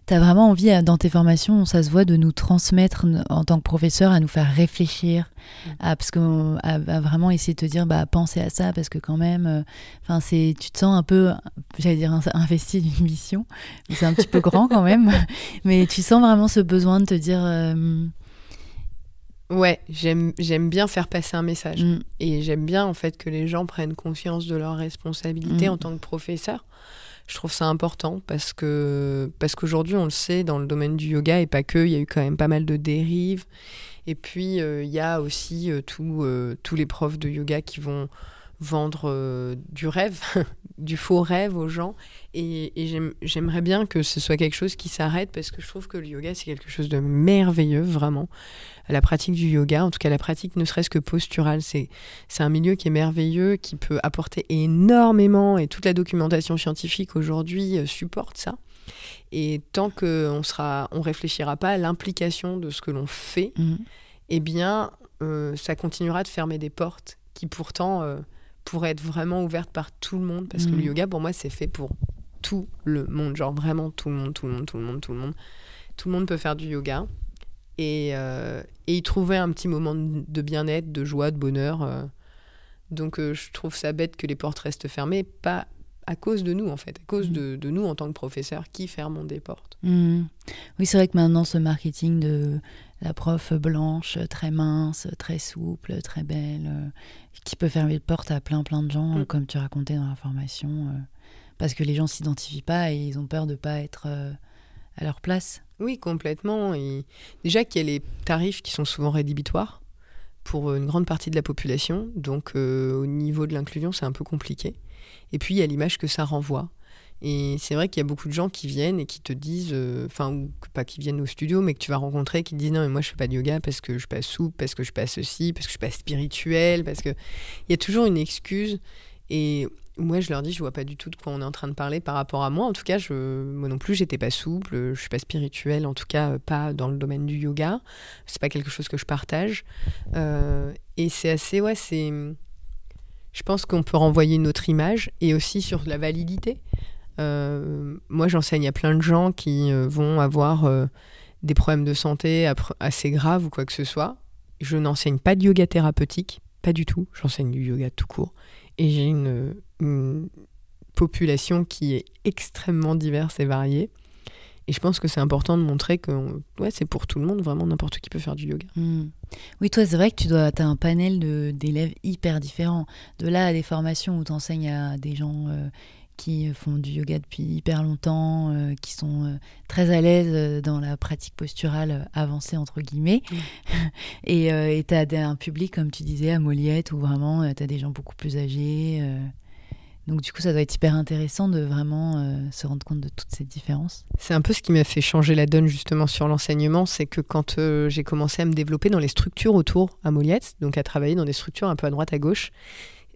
tu as vraiment envie euh, dans tes formations, ça se voit, de nous transmettre en tant que professeur, à nous faire réfléchir, Mm. à, parce que, à, à vraiment essayer de te dire, bah, pensez à ça, parce que quand même, euh, c'est, tu te sens un peu, j'allais dire, in- investi d'une mission, mais c'est un petit peu grand quand même, mais tu sens vraiment ce besoin de te dire, euh, Ouais, j'aime j'aime bien faire passer un message. mm, Et j'aime bien en fait que les gens prennent conscience de leurs responsabilités Mm. en tant que professeur. Je trouve ça important parce que parce qu'aujourd'hui on le sait dans le domaine du yoga et pas que, il y a eu quand même pas mal de dérives. Et puis euh, il y a aussi euh, tout, euh, tous les profs de yoga qui vont vendre euh, du rêve, du faux rêve aux gens. Et, et j'aime- j'aimerais bien que ce soit quelque chose qui s'arrête parce que je trouve que le yoga c'est quelque chose de merveilleux vraiment. La pratique du yoga, en tout cas la pratique ne serait-ce que posturale, c'est un milieu qui est merveilleux, qui peut apporter énormément, et toute la documentation scientifique aujourd'hui euh, supporte ça. Et tant qu'on sera, on réfléchira pas à l'implication de ce que l'on fait, mm, eh bien, euh, ça continuera de fermer des portes qui pourtant euh, pourraient être vraiment ouvertes par tout le monde, parce que le yoga, pour moi, c'est fait pour tout le monde, genre vraiment tout le monde, tout le monde, tout le monde, tout le monde. Tout le monde peut faire du yoga. Et, euh, et y trouver un petit moment de bien-être, de joie, de bonheur. euh. Donc euh, je trouve ça bête que les portes restent fermées, pas à cause de nous en fait, à cause Mhm. de, de nous en tant que professeurs qui fermons des portes. Mhm. Oui, c'est vrai que maintenant, ce marketing de la prof blanche, très mince, très souple, très belle, euh, qui peut fermer les portes à plein plein de gens, Mm. euh, comme tu racontais dans la formation, euh, parce que les gens s'identifient pas et ils ont peur de pas être à leur place. Oui, complètement. Et déjà qu'il y a les tarifs qui sont souvent rédhibitoires pour une grande partie de la population. Donc au niveau de l'inclusion, c'est un peu compliqué. Et puis il y a l'image que ça renvoie. Et c'est vrai qu'il y a beaucoup de gens qui viennent et qui te disent, euh, enfin, pas qui viennent au studio, mais que tu vas rencontrer, qui te disent non, mais moi je fais pas de yoga parce que je suis pas souple, parce que je suis pas ceci, parce que je suis pas spirituel, parce que. Il y a toujours une excuse. Et moi, je leur dis, je vois pas du tout de quoi on est en train de parler par rapport à moi. En tout cas, je, moi non plus, j'étais pas souple, je suis pas spirituelle, en tout cas euh, pas dans le domaine du yoga. C'est pas quelque chose que je partage. Euh, et c'est assez, ouais, c'est. Je pense qu'on peut renvoyer une autre image et aussi sur la validité. Euh, moi, j'enseigne à plein de gens qui euh, vont avoir euh, des problèmes de santé assez graves ou quoi que ce soit. Je n'enseigne pas de yoga thérapeutique, pas du tout. J'enseigne du yoga tout court. Et j'ai une population qui est extrêmement diverse et variée. Et je pense que c'est important de montrer que ouais, c'est pour tout le monde, vraiment n'importe qui peut faire du yoga. Mm. Oui, toi, c'est vrai que tu dois, as un panel d'élèves hyper différents. De là à des formations où tu enseignes à des gens euh, qui font du yoga depuis hyper longtemps, euh, qui sont euh, très à l'aise dans la pratique posturale avancée, entre guillemets. Et tu as un public, comme tu disais, à Moliette, où vraiment tu as des gens beaucoup plus âgés. Donc, du coup, ça doit être hyper intéressant de vraiment euh, se rendre compte de toutes ces différences. C'est un peu ce qui m'a fait changer la donne justement sur l'enseignement, c'est que quand euh, j'ai commencé à me développer dans les structures autour à Moliette, donc à travailler dans des structures un peu à droite à gauche,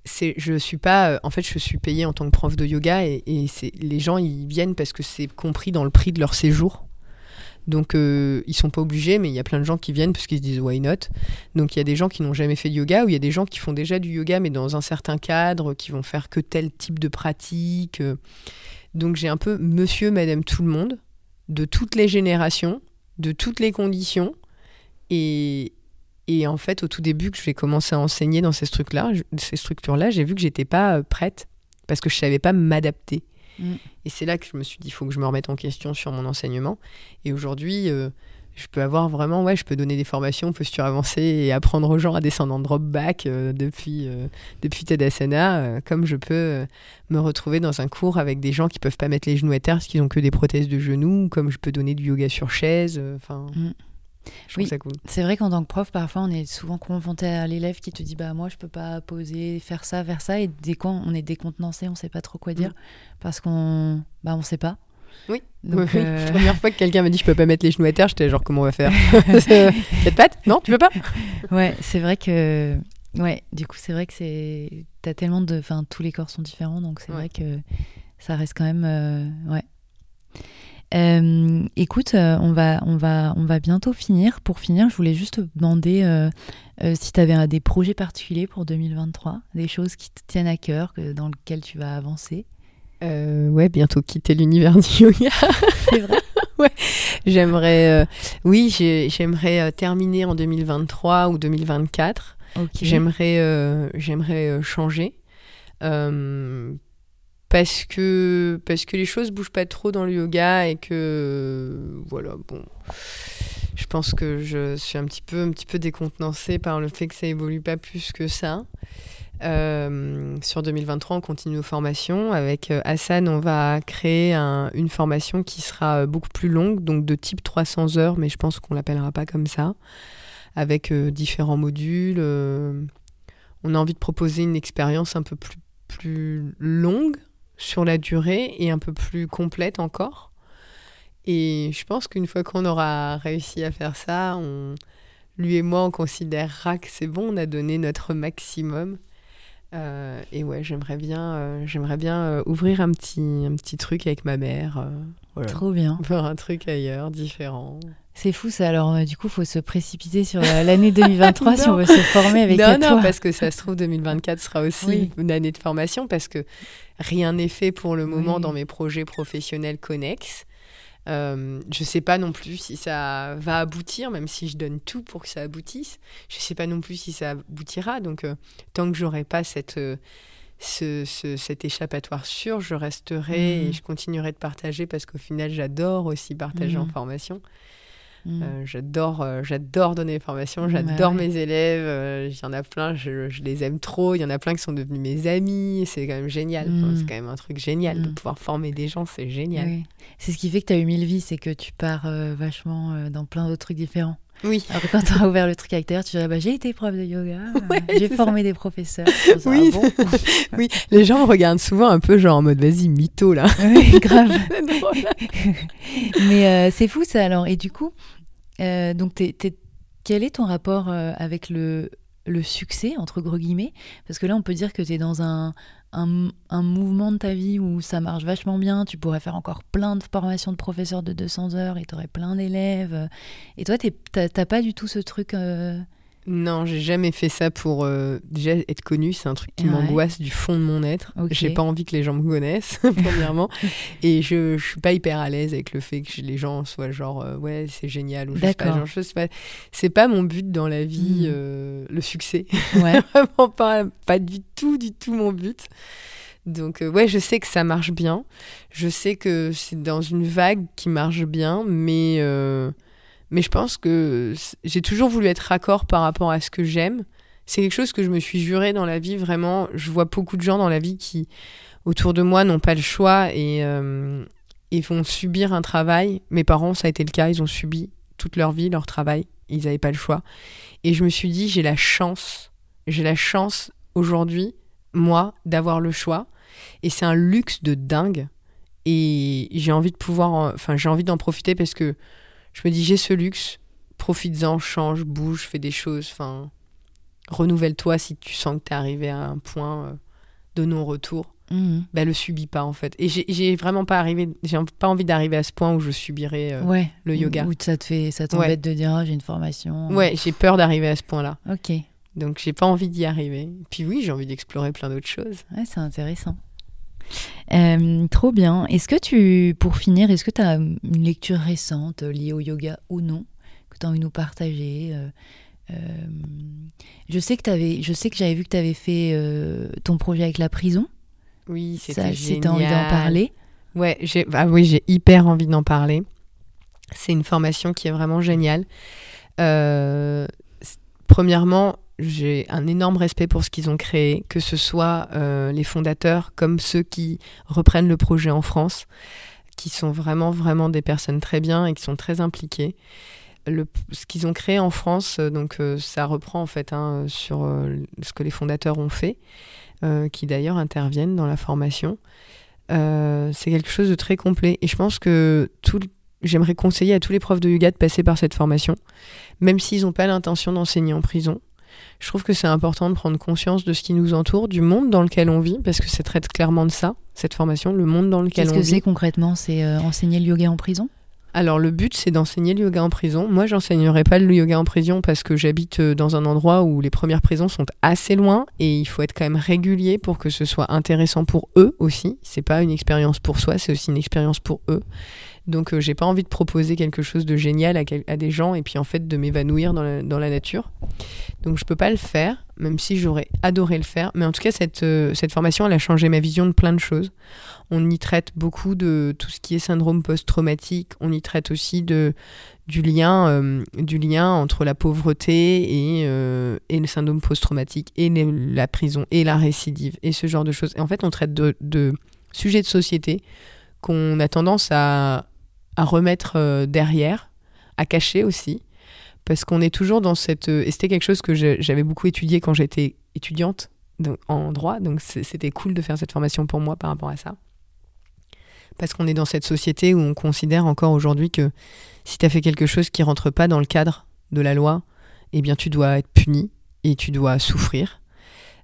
c'est je suis pas euh, en fait je suis payée en tant que prof de yoga et, et les gens ils viennent parce que c'est compris dans le prix de leur séjour. Donc euh, ils sont pas obligés, mais il y a plein de gens qui viennent parce qu'ils se disent why not? Donc il y a des gens qui n'ont jamais fait de yoga ou il y a des gens qui font déjà du yoga mais dans un certain cadre, qui vont faire que tel type de pratique. euh. Donc j'ai un peu monsieur, madame, tout le monde, de toutes les générations, de toutes les conditions. Et, et en fait, au tout début que je vais commencer à enseigner dans ces structures-là, ces structures-là, j'ai vu que j'étais pas euh, prête parce que je savais pas m'adapter. Mm. Et c'est là que je me suis dit, il faut que je me remette en question sur mon enseignement. Et aujourd'hui, euh, je peux avoir vraiment, ouais, je peux donner des formations posture avancée et apprendre aux gens à descendre en drop back euh, depuis, euh, depuis Tadasana, euh, comme je peux me retrouver dans un cours avec des gens qui peuvent pas mettre les genoux à terre parce qu'ils ont que des prothèses de genoux, comme je peux donner du yoga sur chaise. Enfin, Mm. Je Oui. ça cool. C'est vrai qu'en tant que prof, parfois, on est souvent confronté à l'élève qui te dit bah moi je peux pas poser, faire ça, faire ça, et dès quand on est décontenancé, on sait pas trop quoi dire parce qu'on bah on sait pas. Mm. Oui. Donc, oui. euh, La première fois que quelqu'un m'a dit je peux pas mettre les genoux à terre, j'étais genre comment on va faire? Cette patte? Non, tu peux pas? Ouais, c'est vrai que ouais, du coup c'est vrai que c'est t'as tellement de, enfin tous les corps sont différents, donc c'est Ouais. vrai que ça reste quand même euh, ouais. Euh, écoute, euh, on va, on, va, on va bientôt finir. Pour finir, je voulais juste te demander euh, euh, si tu avais des projets particuliers pour 2023, des choses qui te tiennent à cœur, que, dans lesquelles tu vas avancer. Ouais, bientôt quitter l'univers du yoga. C'est vrai J'aimerais, euh, oui, j'ai- j'aimerais terminer en 2023 ou 2024. Ok. J'aimerais, j'aimerais changer. Parce que, les choses bougent pas trop dans le yoga et que, voilà, bon. Je pense que je suis un petit peu, un décontenancée par le fait que ça évolue pas plus que ça. Euh, sur 2023, on continue nos formations. Avec euh, Hassan, on va créer un- une formation qui sera euh, beaucoup plus longue, donc de type 300 heures, mais je pense qu'on l'appellera pas comme ça, avec différents modules. on a envie de proposer une expérience un peu plus, plus longue sur la durée et un peu plus complète encore. Et je pense qu'une fois qu'on aura réussi à faire ça, on, lui et moi, on considérera que c'est bon, on a donné notre maximum. Euh, et ouais, j'aimerais bien, euh, j'aimerais bien euh, ouvrir un petit, un petit truc avec ma mère. euh, voilà. Trop bien. Faire un truc ailleurs, différent. C'est fou ça. Alors, euh, du coup, il faut se précipiter sur euh, l'année 2023 si on veut se former avec non, toi. Non, parce que ça se trouve, 2024 sera aussi une année de formation parce que rien n'est fait pour le moment dans mes projets professionnels connexes. Euh, je ne sais pas non plus si ça va aboutir, même si je donne tout pour que ça aboutisse. Je ne sais pas non plus si ça aboutira. Donc, tant que j'aurai pas cette, ce, cet échappatoire sûr, je resterai et mmh. je continuerai de partager parce qu'au final, j'adore aussi partager en mmh. formation. Mm. Euh, j'adore, euh, j'adore donner des formations, j'adore mes élèves. Euh, il y en a plein, je, je, les aime trop. Il y en a plein qui sont devenus mes amis. C'est quand même génial. Mm. c'est quand même un truc génial de mm. pouvoir former des gens. C'est génial. C'est ce qui fait que tu as eu mille vies, c'est que tu pars vachement dans plein d'autres trucs différents. Oui. Alors quand tu as ouvert le truc avec tu dirais bah, j'ai été prof de yoga, j'ai formé des professeurs. Oui. Oui, les gens regardent souvent un peu genre en mode vas-y, mytho là. Oui, grave. Mais c'est fou ça alors. Et du coup, euh, donc, quel est ton rapport euh, avec le, le succès, entre gros guillemets? Parce que là, on peut dire que tu es dans un, un, mouvement de ta vie où ça marche vachement bien, tu pourrais faire encore plein de formations de professeurs de 200 heures et tu aurais plein d'élèves. Et toi, t'as pas du tout ce truc euh, non, j'ai jamais fait ça pour euh, déjà être connu. C'est un truc qui m'angoisse du fond de mon être. J'ai pas envie que les gens me connaissent, premièrement. Et je, je suis pas hyper à l'aise avec le fait que les gens soient genre euh, ouais c'est génial ou je sais pas. pas. C'est pas mon but dans la vie, hmm. euh, le succès. Ouais. Vraiment pas, pas du tout, du tout mon but. Donc ouais, je sais que ça marche bien. Je sais que c'est dans une vague qui marche bien, mais mais je pense que j'ai toujours voulu être raccord par rapport à ce que j'aime. C'est quelque chose que je me suis juré dans la vie, vraiment. Je vois beaucoup de gens dans la vie qui, autour de moi, n'ont pas le choix et, euh, vont subir un travail. Mes parents, ça a été le cas, ils ont subi toute leur vie leur travail. Ils n'avaient pas le choix. Et je me suis dit, j'ai la chance, j'ai la chance aujourd'hui, moi, d'avoir le choix. Et c'est un luxe de dingue. Et j'ai envie de pouvoir, enfin, j'ai envie d'en profiter parce que je me dis, j'ai ce luxe, profites-en, change, bouge, fais des choses, enfin, renouvelle-toi si tu sens que tu es arrivé à un point euh, de non-retour. Mmh. Bah, le subis pas en fait. Et j'ai vraiment pas arrivé, j'ai pas envie d'arriver à ce point où je subirais euh, le yoga. Où ça te fait, ça t'embête de dire ah, j'ai une formation. Ouais, j'ai peur d'arriver à ce point-là. Ok. Donc j'ai pas envie d'y arriver. Puis oui, j'ai envie d'explorer plein d'autres choses. Ouais, c'est intéressant. Euh, trop bien. Est-ce que tu, pour finir, est-ce que tu as une lecture récente liée au yoga ou non que tu as envie de nous partager euh, euh, je sais que avais, je sais que j'avais vu que tu avais fait ton projet avec la prison. Oui, c'était génial. Si envie d'en parler. Ouais, j'ai, bah oui, j'ai hyper envie d'en parler. C'est une formation qui est vraiment géniale. premièrement, j'ai un énorme respect pour ce qu'ils ont créé, que ce soit euh, les fondateurs comme ceux qui reprennent le projet en France, qui sont vraiment, vraiment des personnes très bien et qui sont très impliquées. Ce qu'ils ont créé en France, euh, donc euh, ça reprend en fait hein, sur ce que les fondateurs ont fait, qui d'ailleurs interviennent dans la formation. c'est quelque chose de très complet et je pense que tout, j'aimerais conseiller à tous les profs de yoga de passer par cette formation, même s'ils n'ont pas l'intention d'enseigner en prison je trouve que c'est important de prendre conscience de ce qui nous entoure, du monde dans lequel on vit, parce que ça traite clairement de ça, cette formation, le monde dans lequel on vit. Qu'est-ce que c'est concrètement? C'est euh, enseigner le yoga en prison? Alors le but c'est d'enseigner le yoga en prison. Moi j'enseignerai pas le yoga en prison parce que j'habite euh, dans un endroit où les premières prisons sont assez loin et il faut être quand même régulier pour que ce soit intéressant pour eux aussi. C'est pas une expérience pour soi, c'est aussi une expérience pour eux. Donc euh, j'ai pas envie de proposer quelque chose de génial à, des gens et puis en fait de m'évanouir dans la, nature. Donc je peux pas le faire, même si j'aurais adoré le faire. Mais en tout cas cette, euh, cette formation elle a changé ma vision de plein de choses. On y traite beaucoup de tout ce qui est syndrome post-traumatique. On y traite aussi de, du, lien, euh, entre la pauvreté et, le syndrome post-traumatique et la prison et la récidive et ce genre de choses. En fait on traite de sujets de société qu'on a tendance à à remettre euh, derrière, à cacher aussi, parce qu'on est toujours dans cette... Euh, et c'était quelque chose que j'avais beaucoup étudié quand j'étais étudiante en droit, donc c'était cool de faire cette formation pour moi par rapport à ça. Parce qu'on est dans cette société où on considère encore aujourd'hui que si tu as fait quelque chose qui rentre pas dans le cadre de la loi, eh bien tu dois être puni et tu dois souffrir.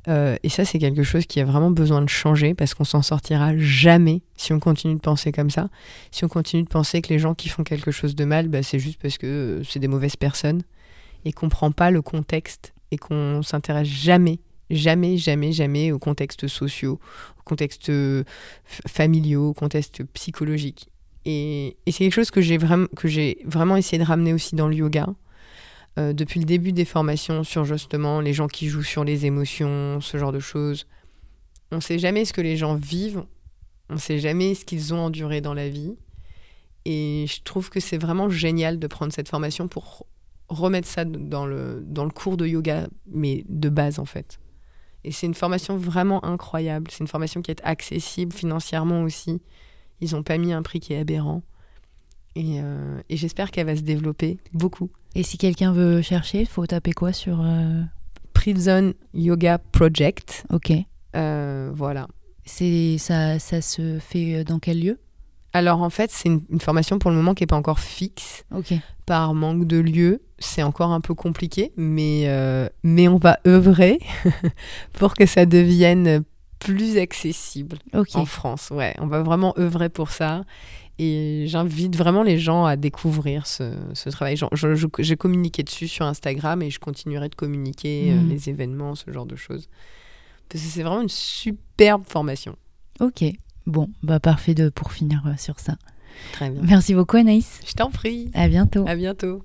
Euh, et ça, c'est quelque chose qui a vraiment besoin de changer parce qu'on s'en sortira jamais si on continue de penser comme ça. Si on continue de penser que les gens qui font quelque chose de mal, bah, c'est juste parce que euh, c'est des mauvaises personnes et qu'on prend pas le contexte et qu'on s'intéresse jamais, jamais, jamais, jamais aux contextes sociaux, aux contextes euh, familiaux, aux contextes psychologiques. Et, et c'est quelque chose que j'ai vraiment, que j'ai vraiment essayé de ramener aussi dans le yoga. Euh, depuis le début des formations sur justement les gens qui jouent sur les émotions, ce genre de choses. On ne sait jamais ce que les gens vivent, on ne sait jamais ce qu'ils ont enduré dans la vie. Et je trouve que c'est vraiment génial de prendre cette formation pour remettre ça dans le, dans le cours de yoga, mais de base en fait. Et c'est une formation vraiment incroyable. C'est une formation qui est accessible financièrement aussi. Ils n'ont pas mis un prix qui est aberrant. Et, euh, et j'espère qu'elle va se développer beaucoup. Et si quelqu'un veut chercher, il faut taper quoi sur euh, Prison Yoga Project. Ok. Euh, voilà. C'est ça, ça se fait dans quel lieu? Alors en fait, c'est une, une formation pour le moment qui n'est pas encore fixe Ok. par manque de lieu. C'est encore un peu compliqué, mais, mais on va œuvrer pour que ça devienne plus accessible Ok. en France. Ouais, on va vraiment œuvrer pour ça. Et j'invite vraiment les gens à découvrir ce, ce travail. J'ai communiqué dessus sur Instagram et je continuerai de communiquer euh, Mhm. les événements, ce genre de choses. Parce que c'est vraiment une superbe formation. Ok. Bon, bah parfait de, pour finir euh, sur ça. Très bien. Merci beaucoup Anaïs. Je t'en prie. À bientôt. À bientôt.